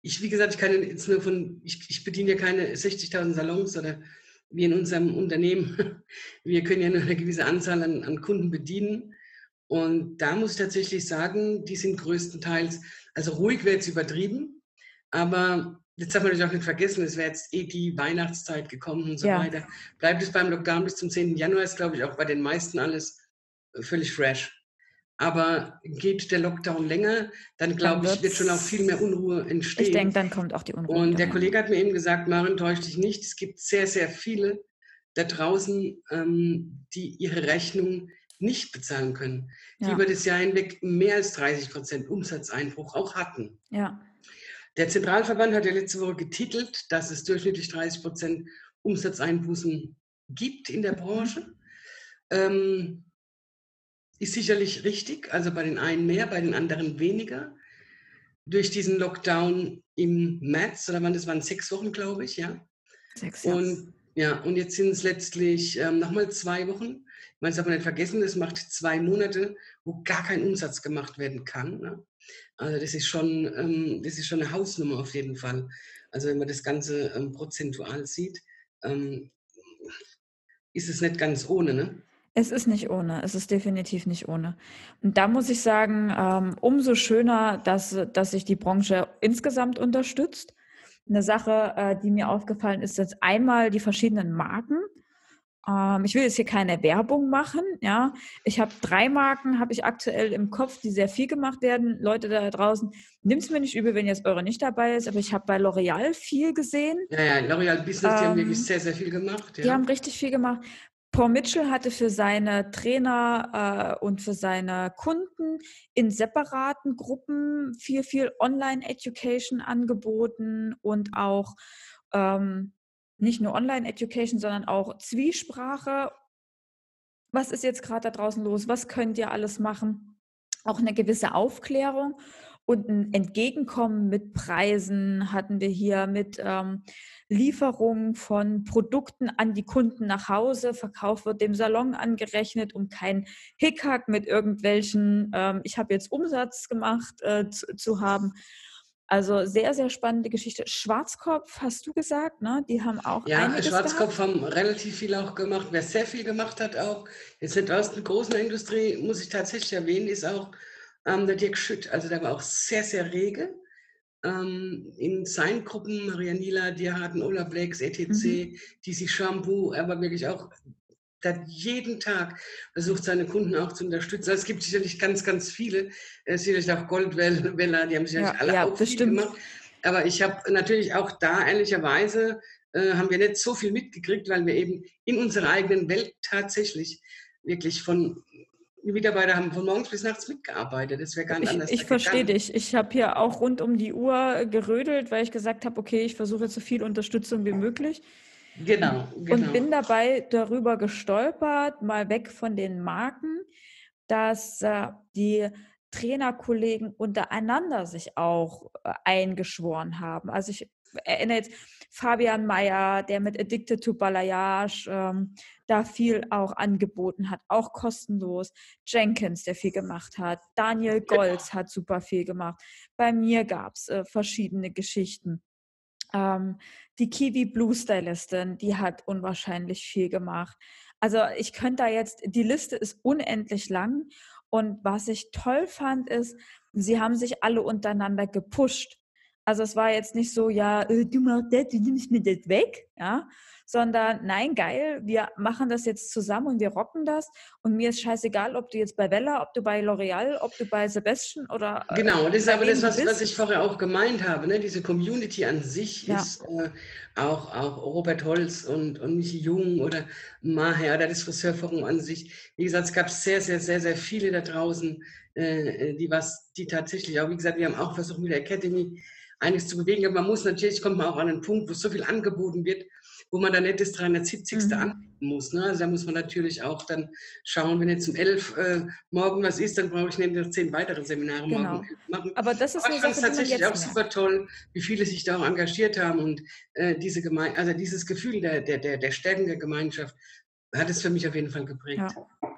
ich, wie gesagt, ich kann jetzt nur von, ich, ich bediene ja keine 60.000 Salons oder wie in unserem Unternehmen. Wir können ja nur eine gewisse Anzahl an, an Kunden bedienen. Und da muss ich tatsächlich sagen, die sind größtenteils, also ruhig wäre jetzt übertrieben, aber jetzt darf man natürlich auch nicht vergessen, es wäre jetzt eh die Weihnachtszeit gekommen und so ja. weiter. Bleibt es beim Lockdown bis zum 10. Januar, ist glaube ich auch bei den meisten alles völlig fresh. Aber geht der Lockdown länger, dann glaube ich, wird schon auch viel mehr Unruhe entstehen. Ich denke, dann kommt auch die Unruhe. Und der Kollege hat mir eben gesagt, Maren, täusch dich nicht. Es gibt sehr, sehr viele da draußen, ähm, die ihre Rechnung nicht bezahlen können, die ja. über das Jahr hinweg mehr als 30 Prozent Umsatzeinbruch auch hatten. Ja. Der Zentralverband hat ja letzte Woche getitelt, dass es durchschnittlich 30 Prozent Umsatzeinbußen gibt in der Branche. Ähm, ist sicherlich richtig, also bei den einen mehr, bei den anderen weniger. Durch diesen Lockdown im März, oder wann das waren, sechs Wochen, glaube ich, ja. Sechs Jahre. Und ja, und jetzt sind es letztlich ähm, nochmal zwei Wochen. Man darf aber nicht vergessen, es macht zwei Monate, wo gar kein Umsatz gemacht werden kann. Ne? Also das ist schon, ähm, das ist schon eine Hausnummer auf jeden Fall. Also wenn man das Ganze ähm, prozentual sieht. Ähm, ist es nicht ganz ohne, ne? Es ist nicht ohne, es ist definitiv nicht ohne. Und da muss ich sagen, ähm, umso schöner, dass, dass sich die Branche insgesamt unterstützt. Eine Sache, äh, die mir aufgefallen ist, jetzt einmal die verschiedenen Marken. Ähm, ich will jetzt hier keine Werbung machen, ja. Ich habe drei Marken, habe ich aktuell im Kopf, die sehr viel gemacht werden. Leute da draußen, nimmt es mir nicht übel, wenn jetzt eure nicht dabei ist, aber ich habe bei L'Oreal viel gesehen. Ja, ja, L'Oreal Business, ähm, die haben wirklich ähm, sehr, sehr viel gemacht. Ja. Die haben richtig viel gemacht. Paul Mitchell hatte für seine Trainer äh, und für seine Kunden in separaten Gruppen viel, viel Online-Education angeboten und auch ähm, nicht nur Online-Education, sondern auch Zwiesprache. Was ist jetzt gerade da draußen los? Was könnt ihr alles machen? Auch eine gewisse Aufklärung. Und ein Entgegenkommen mit Preisen hatten wir hier mit ähm, Lieferung von Produkten an die Kunden nach Hause. Verkauf wird dem Salon angerechnet, um keinen Hickhack mit irgendwelchen, ähm, ich habe jetzt Umsatz gemacht, äh, zu, zu, haben. Also sehr, sehr spannende Geschichte. Schwarzkopf, hast du gesagt, ne? Die haben auch. Ja, Schwarzkopf gehabt. haben relativ viel auch gemacht. Wer sehr viel gemacht hat, auch jetzt nicht aus der großen Industrie, muss ich tatsächlich erwähnen, ist auch ähm, der Dirk Schütt, also der war auch sehr, sehr rege. Ähm, in seinen Gruppen, Maria Nila, Dierharden, Olaf Blacks, ETC, mhm. DC Shampoo, er war wirklich auch, der jeden Tag versucht, seine Kunden auch zu unterstützen. Also es gibt sicherlich ganz, ganz viele, äh, sicherlich auch Goldweller, die haben sicherlich ja, alle ja, auch viel stimmt. gemacht. Aber ich habe natürlich auch da ehrlicherweise äh, haben wir nicht so viel mitgekriegt, weil wir eben in unserer eigenen Welt tatsächlich wirklich von die Mitarbeiter haben von morgens bis nachts mitgearbeitet. Das wäre gar nicht ich, anders. Ich verstehe dich. Ich habe hier auch rund um die Uhr gerödelt, weil ich gesagt habe, okay, ich versuche so viel Unterstützung wie möglich. Genau, genau. Und bin dabei darüber gestolpert, mal weg von den Marken, dass äh, die Trainerkollegen untereinander sich auch äh, eingeschworen haben. Also ich erinnere jetzt Fabian Mayer, der mit Addicted to Balayage ähm, da viel auch angeboten hat, auch kostenlos. Jenkins, der viel gemacht hat. Daniel Golz hat super viel gemacht. Bei mir gab es äh, verschiedene Geschichten. Ähm, die Kiwi Blue Stylistin, die hat unwahrscheinlich viel gemacht. Also ich könnte da jetzt, die Liste ist unendlich lang. Und was ich toll fand, ist, sie haben sich alle untereinander gepusht. Also es war jetzt nicht so, ja, äh, du machst das, du nimmst mir das weg, ja, sondern nein, geil, wir machen das jetzt zusammen und wir rocken das und mir ist scheißegal, ob du jetzt bei Vella, ob du bei L'Oreal, ob du bei Sebastian oder äh, Genau, das ist aber das, was, was, ich vorher auch gemeint habe, ne? diese Community an sich ja. ist äh, auch, auch Robert Holz und, und Michi Jung oder Maher oder das Friseurforum an sich. Wie gesagt, es gab sehr, sehr, sehr, sehr viele da draußen, äh, die was, die tatsächlich auch, wie gesagt, wir haben auch versucht mit der Academy einiges zu bewegen. Aber man muss natürlich, kommt man auch an einen Punkt, wo so viel angeboten wird, wo man dann nicht das 370. Mhm. anbieten muss. Ne? Also da muss man natürlich auch dann schauen, wenn jetzt um 11 äh, morgen was ist, dann brauche ich nicht noch zehn weitere Seminare genau. morgen machen. Aber das ist Aber ich fand es tatsächlich auch super toll, wie viele sich da auch engagiert haben und äh, diese Geme also dieses Gefühl der, der, der, der Stärken der Gemeinschaft hat es für mich auf jeden Fall geprägt. Ja.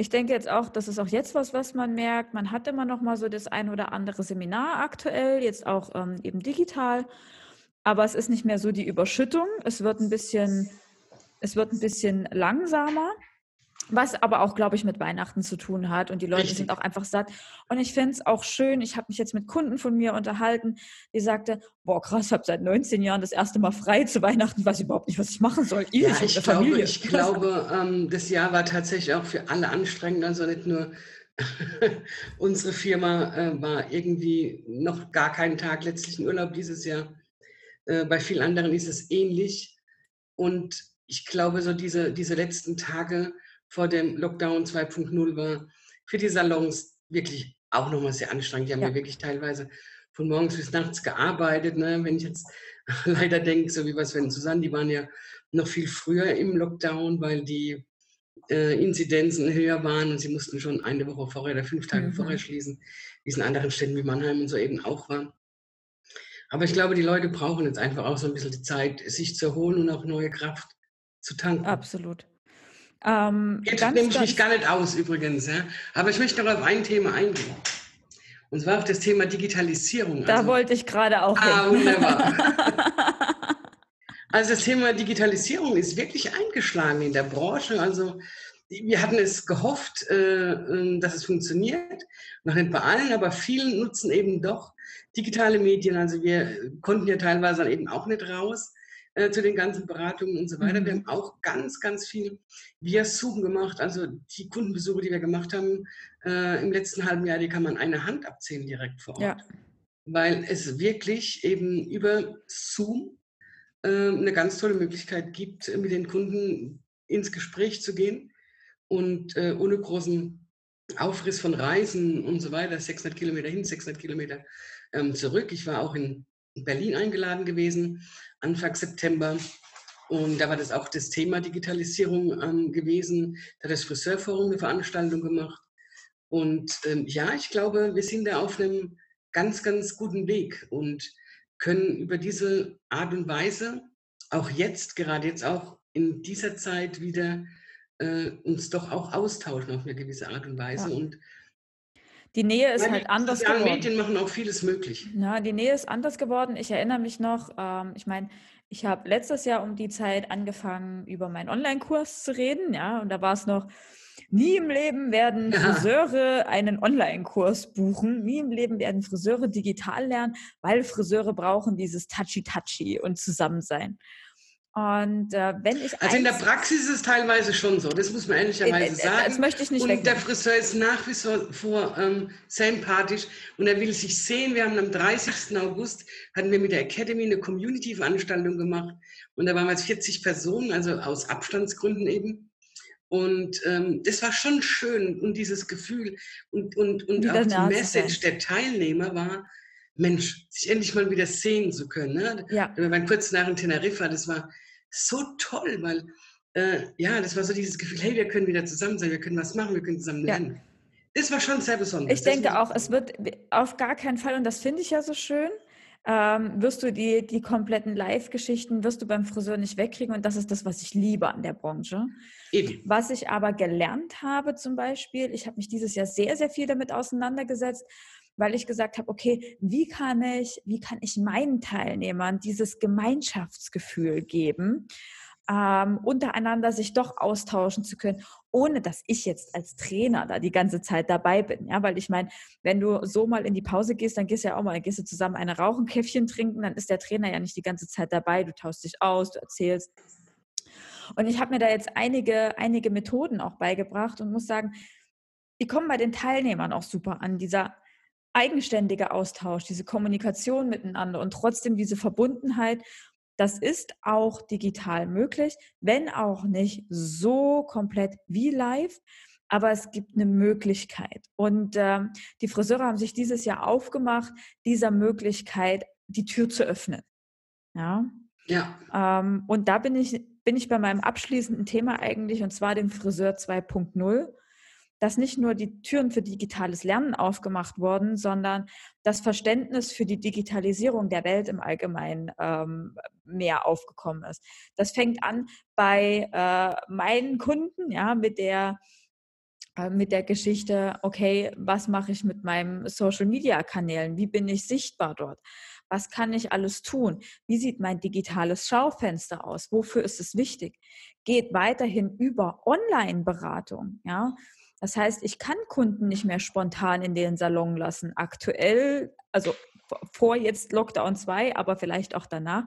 Ich denke jetzt auch, das ist auch jetzt was, was man merkt. Man hat immer noch mal so das ein oder andere Seminar aktuell, jetzt auch ähm, eben digital. Aber es ist nicht mehr so die Überschüttung. Es wird ein bisschen, es wird ein bisschen langsamer. Was aber auch, glaube ich, mit Weihnachten zu tun hat. Und die Leute Richtig. sind auch einfach satt. Und ich finde es auch schön, ich habe mich jetzt mit Kunden von mir unterhalten, die sagte, boah krass, ich habe seit 19 Jahren das erste Mal frei zu Weihnachten, weiß überhaupt nicht, was ich machen soll. Ich, ja, ich, glaube, Familie. ich glaube, ähm, das Jahr war tatsächlich auch für alle anstrengend. Also nicht nur unsere Firma äh, war irgendwie noch gar keinen Tag letztlich in Urlaub dieses Jahr. Äh, bei vielen anderen ist es ähnlich. Und ich glaube, so diese, diese letzten Tage, vor dem Lockdown 2.0 war für die Salons wirklich auch nochmal sehr anstrengend. Die haben ja. ja wirklich teilweise von morgens bis nachts gearbeitet. Ne? Wenn ich jetzt leider denke, so wie was Sven Susanne, die waren ja noch viel früher im Lockdown, weil die äh, Inzidenzen höher waren und sie mussten schon eine Woche vorher oder fünf Tage mhm. vorher schließen, wie es in anderen Städten wie Mannheim und so eben auch war. Aber ich glaube, die Leute brauchen jetzt einfach auch so ein bisschen die Zeit, sich zu erholen und auch neue Kraft zu tanken. Absolut. Ähm, Jetzt nehme ich mich gar nicht aus übrigens, ja? aber ich möchte noch auf ein Thema eingehen. Und zwar auf das Thema Digitalisierung. Da also, wollte ich gerade auch ah, hin. wunderbar. Also das Thema Digitalisierung ist wirklich eingeschlagen in der Branche. Also wir hatten es gehofft, äh, ähm, dass es funktioniert. Noch nicht bei allen, aber vielen nutzen eben doch digitale Medien. Also wir konnten ja teilweise dann eben auch nicht raus äh, zu den ganzen Beratungen und so weiter. Wir mhm. haben auch ganz, ganz viel via Zoom gemacht. Also die Kundenbesuche, die wir gemacht haben äh, im letzten halben Jahr, die kann man eine Hand abzählen direkt vor Ort. Ja. Weil es wirklich eben über Zoom eine ganz tolle Möglichkeit gibt, mit den Kunden ins Gespräch zu gehen und äh, ohne großen Aufriss von Reisen und so weiter, 600 Kilometer hin, 600 Kilometer ähm, zurück. Ich war auch in Berlin eingeladen gewesen, Anfang September. Und da war das auch das Thema Digitalisierung ähm, gewesen. Da hat das Friseurforum eine Veranstaltung gemacht. Und ähm, ja, ich glaube, wir sind da auf einem ganz, ganz guten Weg und können über diese Art und Weise auch jetzt, gerade jetzt auch in dieser Zeit wieder äh, uns doch auch austauschen auf eine gewisse Art und Weise. Ja. Und die Nähe ist halt anders geworden. Medien machen auch vieles möglich. Ja, die Nähe ist anders geworden. Ich erinnere mich noch, ähm, ich meine, ich habe letztes Jahr um die Zeit angefangen, über meinen Online-Kurs zu reden, ja, und da war es noch, nie im Leben werden ja. Friseure einen Online-Kurs buchen, nie im Leben werden Friseure digital lernen, weil Friseure brauchen dieses Touchy-Touchy und Zusammensein. Und äh, wenn ich also in der Praxis ist es teilweise schon so, das muss man ehrlicherweise äh, äh, sagen. Das möchte ich nicht Und wegnehmen. der Friseur ist nach wie vor ähm, sehr empathisch und er will sich sehen. Wir haben am 30. August hatten wir mit der Academy eine Community-Veranstaltung gemacht und da waren wir jetzt 40 Personen, also aus Abstandsgründen eben. Und ähm, das war schon schön und dieses Gefühl und, und, und auch die Message der Teilnehmer war, Mensch, sich endlich mal wieder sehen zu können. Ne? Ja. Wir waren kurz nach in Teneriffa, das war so toll, weil äh, ja, das war so dieses Gefühl, hey, wir können wieder zusammen sein, wir können was machen, wir können zusammen lernen. Ja. Das war schon sehr besonders. Ich denke auch, es wird auf gar keinen Fall, und das finde ich ja so schön, ähm, wirst du die, die kompletten Live-Geschichten, wirst du beim Friseur nicht wegkriegen. Und das ist das, was ich liebe an der Branche. Eben. Was ich aber gelernt habe zum Beispiel, ich habe mich dieses Jahr sehr, sehr viel damit auseinandergesetzt, weil ich gesagt habe, okay, wie kann ich, wie kann ich meinen Teilnehmern dieses Gemeinschaftsgefühl geben, ähm, untereinander sich doch austauschen zu können, ohne dass ich jetzt als Trainer da die ganze Zeit dabei bin. Ja, weil ich meine, wenn du so mal in die Pause gehst, dann gehst du ja auch mal, dann gehst du zusammen eine Rauchen, Käffchen trinken, dann ist der Trainer ja nicht die ganze Zeit dabei, du tauschst dich aus, du erzählst. Und ich habe mir da jetzt einige, einige Methoden auch beigebracht und muss sagen, die kommen bei den Teilnehmern auch super an. Dieser eigenständige Austausch, diese Kommunikation miteinander und trotzdem diese Verbundenheit, das ist auch digital möglich, wenn auch nicht so komplett wie live, aber es gibt eine Möglichkeit. Und äh, die Friseure haben sich dieses Jahr aufgemacht, dieser Möglichkeit die Tür zu öffnen. Ja. ja. Ähm, und da bin ich, bin ich bei meinem abschließenden Thema eigentlich, und zwar dem Friseur 2.0 dass nicht nur die Türen für digitales Lernen aufgemacht wurden, sondern das Verständnis für die Digitalisierung der Welt im Allgemeinen ähm, mehr aufgekommen ist. Das fängt an bei äh, meinen Kunden, ja, mit der äh, mit der Geschichte, okay, was mache ich mit meinen Social-Media-Kanälen? Wie bin ich sichtbar dort? Was kann ich alles tun? Wie sieht mein digitales Schaufenster aus? Wofür ist es wichtig? Geht weiterhin über Online-Beratung. Ja? Das heißt, ich kann Kunden nicht mehr spontan in den Salon lassen. Aktuell, also vor jetzt Lockdown 2, aber vielleicht auch danach,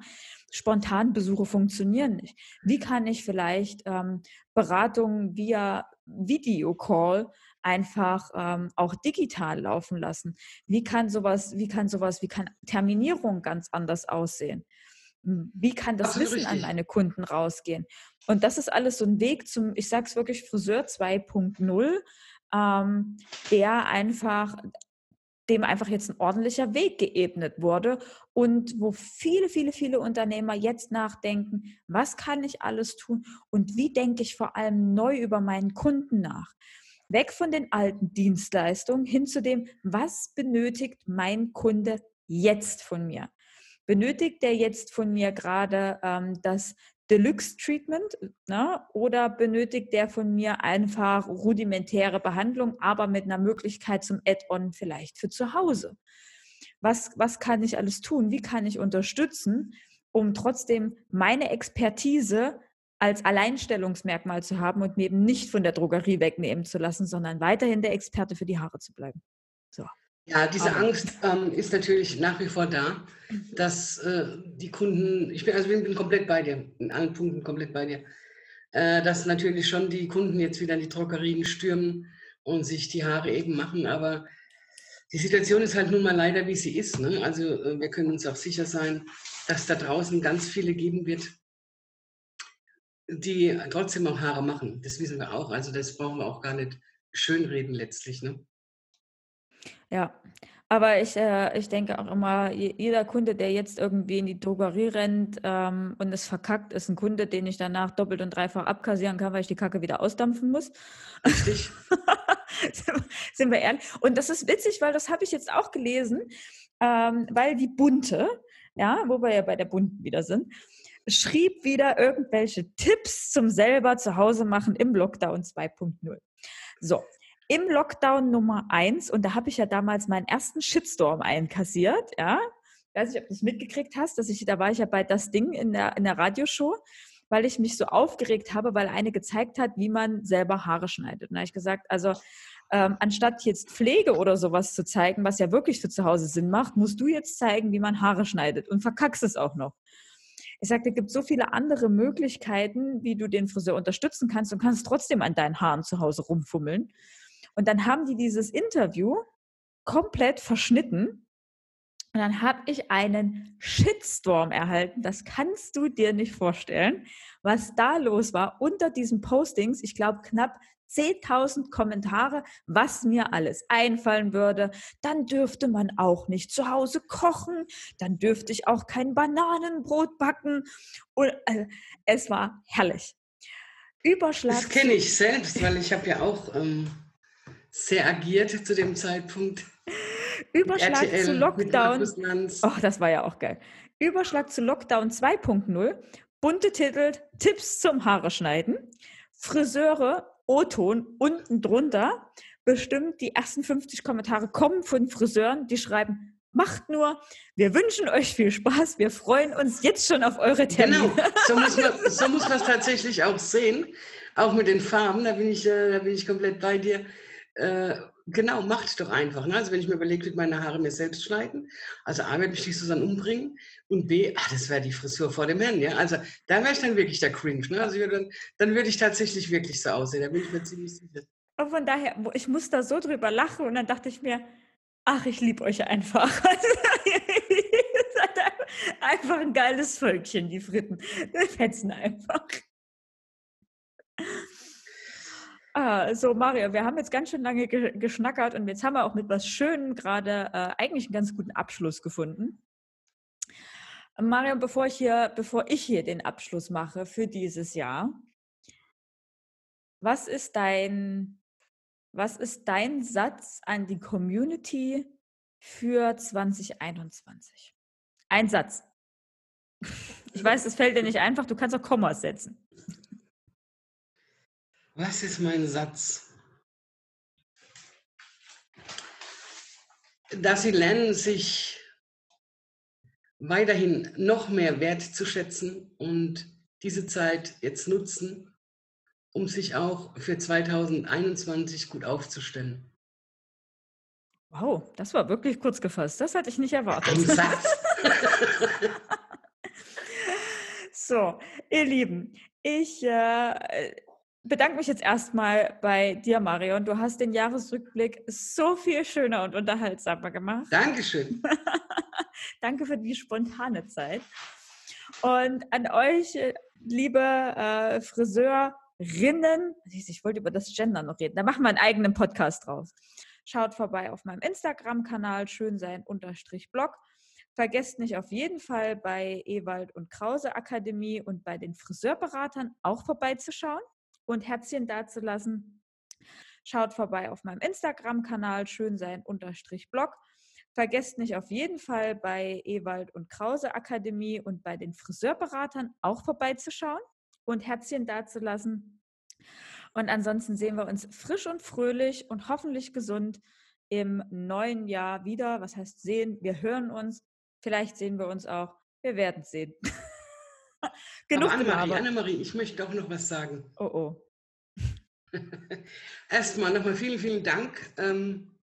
spontan Besuche funktionieren nicht. Wie kann ich vielleicht ähm, Beratungen via Videocall einfach ähm, auch digital laufen lassen? Wie kann sowas, wie kann sowas, wie kann Terminierung ganz anders aussehen? Wie kann das Absolut Wissen richtig. an meine Kunden rausgehen? Und das ist alles so ein Weg zum, ich sage es wirklich, Friseur 2.0, ähm, der einfach, dem einfach jetzt ein ordentlicher Weg geebnet wurde und wo viele, viele, viele Unternehmer jetzt nachdenken, was kann ich alles tun und wie denke ich vor allem neu über meinen Kunden nach. Weg von den alten Dienstleistungen hin zu dem, was benötigt mein Kunde jetzt von mir? Benötigt der jetzt von mir gerade ähm, das Deluxe-Treatment ne? oder benötigt der von mir einfach rudimentäre Behandlung, aber mit einer Möglichkeit zum Add-on vielleicht für zu Hause? Was, was kann ich alles tun? Wie kann ich unterstützen? um trotzdem meine Expertise als Alleinstellungsmerkmal zu haben und mir eben nicht von der Drogerie wegnehmen zu lassen, sondern weiterhin der Experte für die Haare zu bleiben. So. Ja, diese Aber. Angst ähm, ist natürlich nach wie vor da, mhm. dass äh, die Kunden, ich bin also bin komplett bei dir, in allen Punkten komplett bei dir, äh, dass natürlich schon die Kunden jetzt wieder in die Drogerien stürmen und sich die Haare eben machen, aber die Situation ist halt nun mal leider, wie sie ist. Ne? Also äh, wir können uns auch sicher sein, dass da draußen ganz viele geben wird, die trotzdem auch Haare machen. Das wissen wir auch. Also das brauchen wir auch gar nicht schönreden letztlich. Ne? Ja, aber ich, äh, ich denke auch immer, jeder Kunde, der jetzt irgendwie in die Drogerie rennt ähm, und es verkackt, ist ein Kunde, den ich danach doppelt und dreifach abkassieren kann, weil ich die Kacke wieder ausdampfen muss. Richtig. Sind wir ehrlich? Und das ist witzig, weil das habe ich jetzt auch gelesen, ähm, weil die Bunte, ja, wo wir ja bei der Bunten wieder sind, schrieb wieder irgendwelche Tipps zum selber zu Hause machen im Lockdown 2.0. So, im Lockdown Nummer eins, und da habe ich ja damals meinen ersten Shitstorm einkassiert, ja. Ich weiß nicht, ob du es mitgekriegt hast, dass ich, da war ich ja bei das Ding in der, in der Radioshow, weil ich mich so aufgeregt habe, weil eine gezeigt hat, wie man selber Haare schneidet. Und da habe ich gesagt, also ähm, anstatt jetzt Pflege oder sowas zu zeigen, was ja wirklich für zu Hause Sinn macht, musst du jetzt zeigen, wie man Haare schneidet und verkackst es auch noch. Ich sagte, es gibt so viele andere Möglichkeiten, wie du den Friseur unterstützen kannst und kannst trotzdem an deinen Haaren zu Hause rumfummeln. Und dann haben die dieses Interview komplett verschnitten. Und dann habe ich einen Shitstorm erhalten. Das kannst du dir nicht vorstellen, was da los war unter diesen Postings. Ich glaube, knapp 10.000 Kommentare, was mir alles einfallen würde. Dann dürfte man auch nicht zu Hause kochen. Dann dürfte ich auch kein Bananenbrot backen. Und äh, es war herrlich. Überschlag. Das kenne ich selbst, weil ich habe ja auch ähm, sehr agiert zu dem Zeitpunkt. Überschlag RTL zu Lockdown. Oh, das war ja auch geil. Überschlag zu Lockdown 2.0. Bunte Titel, Tipps zum Haare schneiden. Friseure O-Ton unten drunter bestimmt die ersten 50 Kommentare kommen von Friseuren, die schreiben, macht nur, wir wünschen euch viel Spaß, wir freuen uns jetzt schon auf eure Termine. Genau, so muss man so muss man es tatsächlich auch sehen, auch mit den Farben, da bin ich, äh, da bin ich komplett bei dir. Äh, genau, macht doch einfach. Ne? Also wenn ich mir überlege, wie meine Haare mir selbst schneiden, also A, werde ich die Susanne umbringen und B, ach, das wäre die Frisur vor dem Herrn. Ja? Also da wäre ich dann wirklich der Cringe. Ne? Also dann, dann würde ich tatsächlich wirklich so aussehen, da bin ich mir ziemlich sicher. Und von daher, ich muss da so drüber lachen und dann dachte ich mir, ach, ich liebe euch einfach. einfach ein geiles Völkchen, die Fritten. Wir fetzen einfach. Ah, so, Mario, wir haben jetzt ganz schön lange ge geschnackert und jetzt haben wir auch mit was Schönem gerade äh, eigentlich einen ganz guten Abschluss gefunden. Mario, bevor ich hier, bevor ich hier den Abschluss mache für dieses Jahr, was ist dein, was ist dein Satz an die Community für 2021? Ein Satz. Ich weiß, es fällt dir nicht einfach, du kannst auch Kommas setzen. Was ist mein Satz? Dass sie lernen, sich weiterhin noch mehr wertzuschätzen und diese Zeit jetzt nutzen, um sich auch für 2021 gut aufzustellen. Wow, das war wirklich kurz gefasst. Das hatte ich nicht erwartet. Ein Satz. so, ihr Lieben, ich äh, bedanke mich jetzt erstmal bei dir, Marion. Du hast den Jahresrückblick so viel schöner und unterhaltsamer gemacht. Dankeschön. Danke für die spontane Zeit. Und an euch, liebe äh, Friseurinnen, ich wollte über das Gender noch reden, da machen wir einen eigenen Podcast draus. Schaut vorbei auf meinem Instagram-Kanal schönsein-blog. Vergesst nicht auf jeden Fall bei Ewald und Krause Akademie und bei den Friseurberatern auch vorbeizuschauen und Herzchen dazulassen. Schaut vorbei auf meinem Instagram-Kanal schönsein-blog. Vergesst nicht auf jeden Fall bei Ewald und Krause Akademie und bei den Friseurberatern auch vorbeizuschauen und Herzchen dazulassen. Und ansonsten sehen wir uns frisch und fröhlich und hoffentlich gesund im neuen Jahr wieder. Was heißt sehen? Wir hören uns. Vielleicht sehen wir uns auch Wir werden sehen. Genug Annemarie, Annemarie, ich möchte doch noch was sagen. Oh oh. Erstmal nochmal vielen, vielen Dank ähm,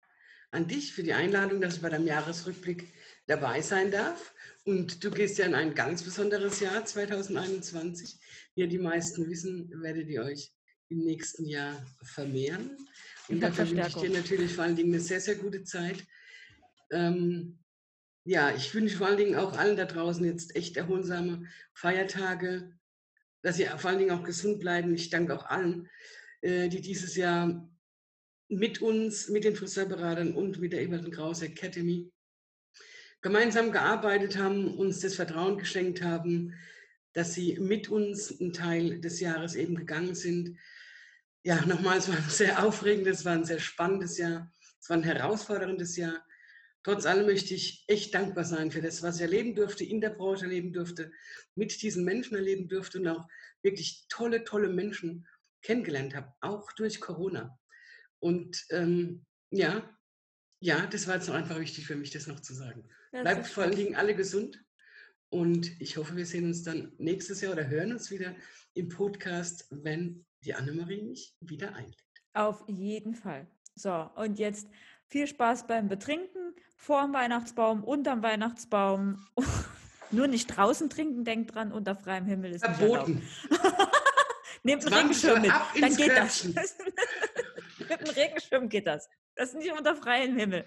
an dich für die Einladung, dass ich bei deinem Jahresrückblick dabei sein darf. Und du gehst ja in ein ganz besonderes Jahr 2021. Wie die meisten wissen, werdet ihr euch im nächsten Jahr vermehren. Und dafür wünsche ich dir natürlich vor allen Dingen eine sehr, sehr gute Zeit. Ähm, ja, ich wünsche vor allen Dingen auch allen da draußen jetzt echt erholsame Feiertage, dass sie vor allen Dingen auch gesund bleiben. Ich danke auch allen, äh, die dieses Jahr mit uns, mit den Friseurberatern und mit der Eberton Kraus Academy gemeinsam gearbeitet haben, uns das Vertrauen geschenkt haben, dass sie mit uns einen Teil des Jahres eben gegangen sind. Ja, nochmal, es war ein sehr aufregendes, es war ein sehr spannendes Jahr, es war ein herausforderndes Jahr. Trotz allem möchte ich echt dankbar sein für das, was ich erleben durfte, in der Branche erleben durfte, mit diesen Menschen erleben durfte und auch wirklich tolle, tolle Menschen kennengelernt habe, auch durch Corona. Und ähm, ja, ja, das war jetzt noch einfach wichtig für mich, das noch zu sagen. Ja, Bleibt vor allen Dingen alle gesund und ich hoffe, wir sehen uns dann nächstes Jahr oder hören uns wieder im Podcast, wenn die Annemarie mich wieder einlädt. Auf jeden Fall. So, und jetzt viel Spaß beim Betrinken, vor dem Weihnachtsbaum, unterm Weihnachtsbaum. Nur nicht draußen trinken, denkt dran, unter freiem Himmel ist Verboten. Nehmt einen Regenschirm mit, dann geht Köpfchen. das. mit einem Regenschirm geht das. Das ist nicht unter freiem Himmel.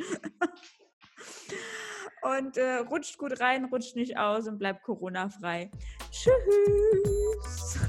und äh, rutscht gut rein, rutscht nicht aus und bleibt Corona-frei. Tschüss.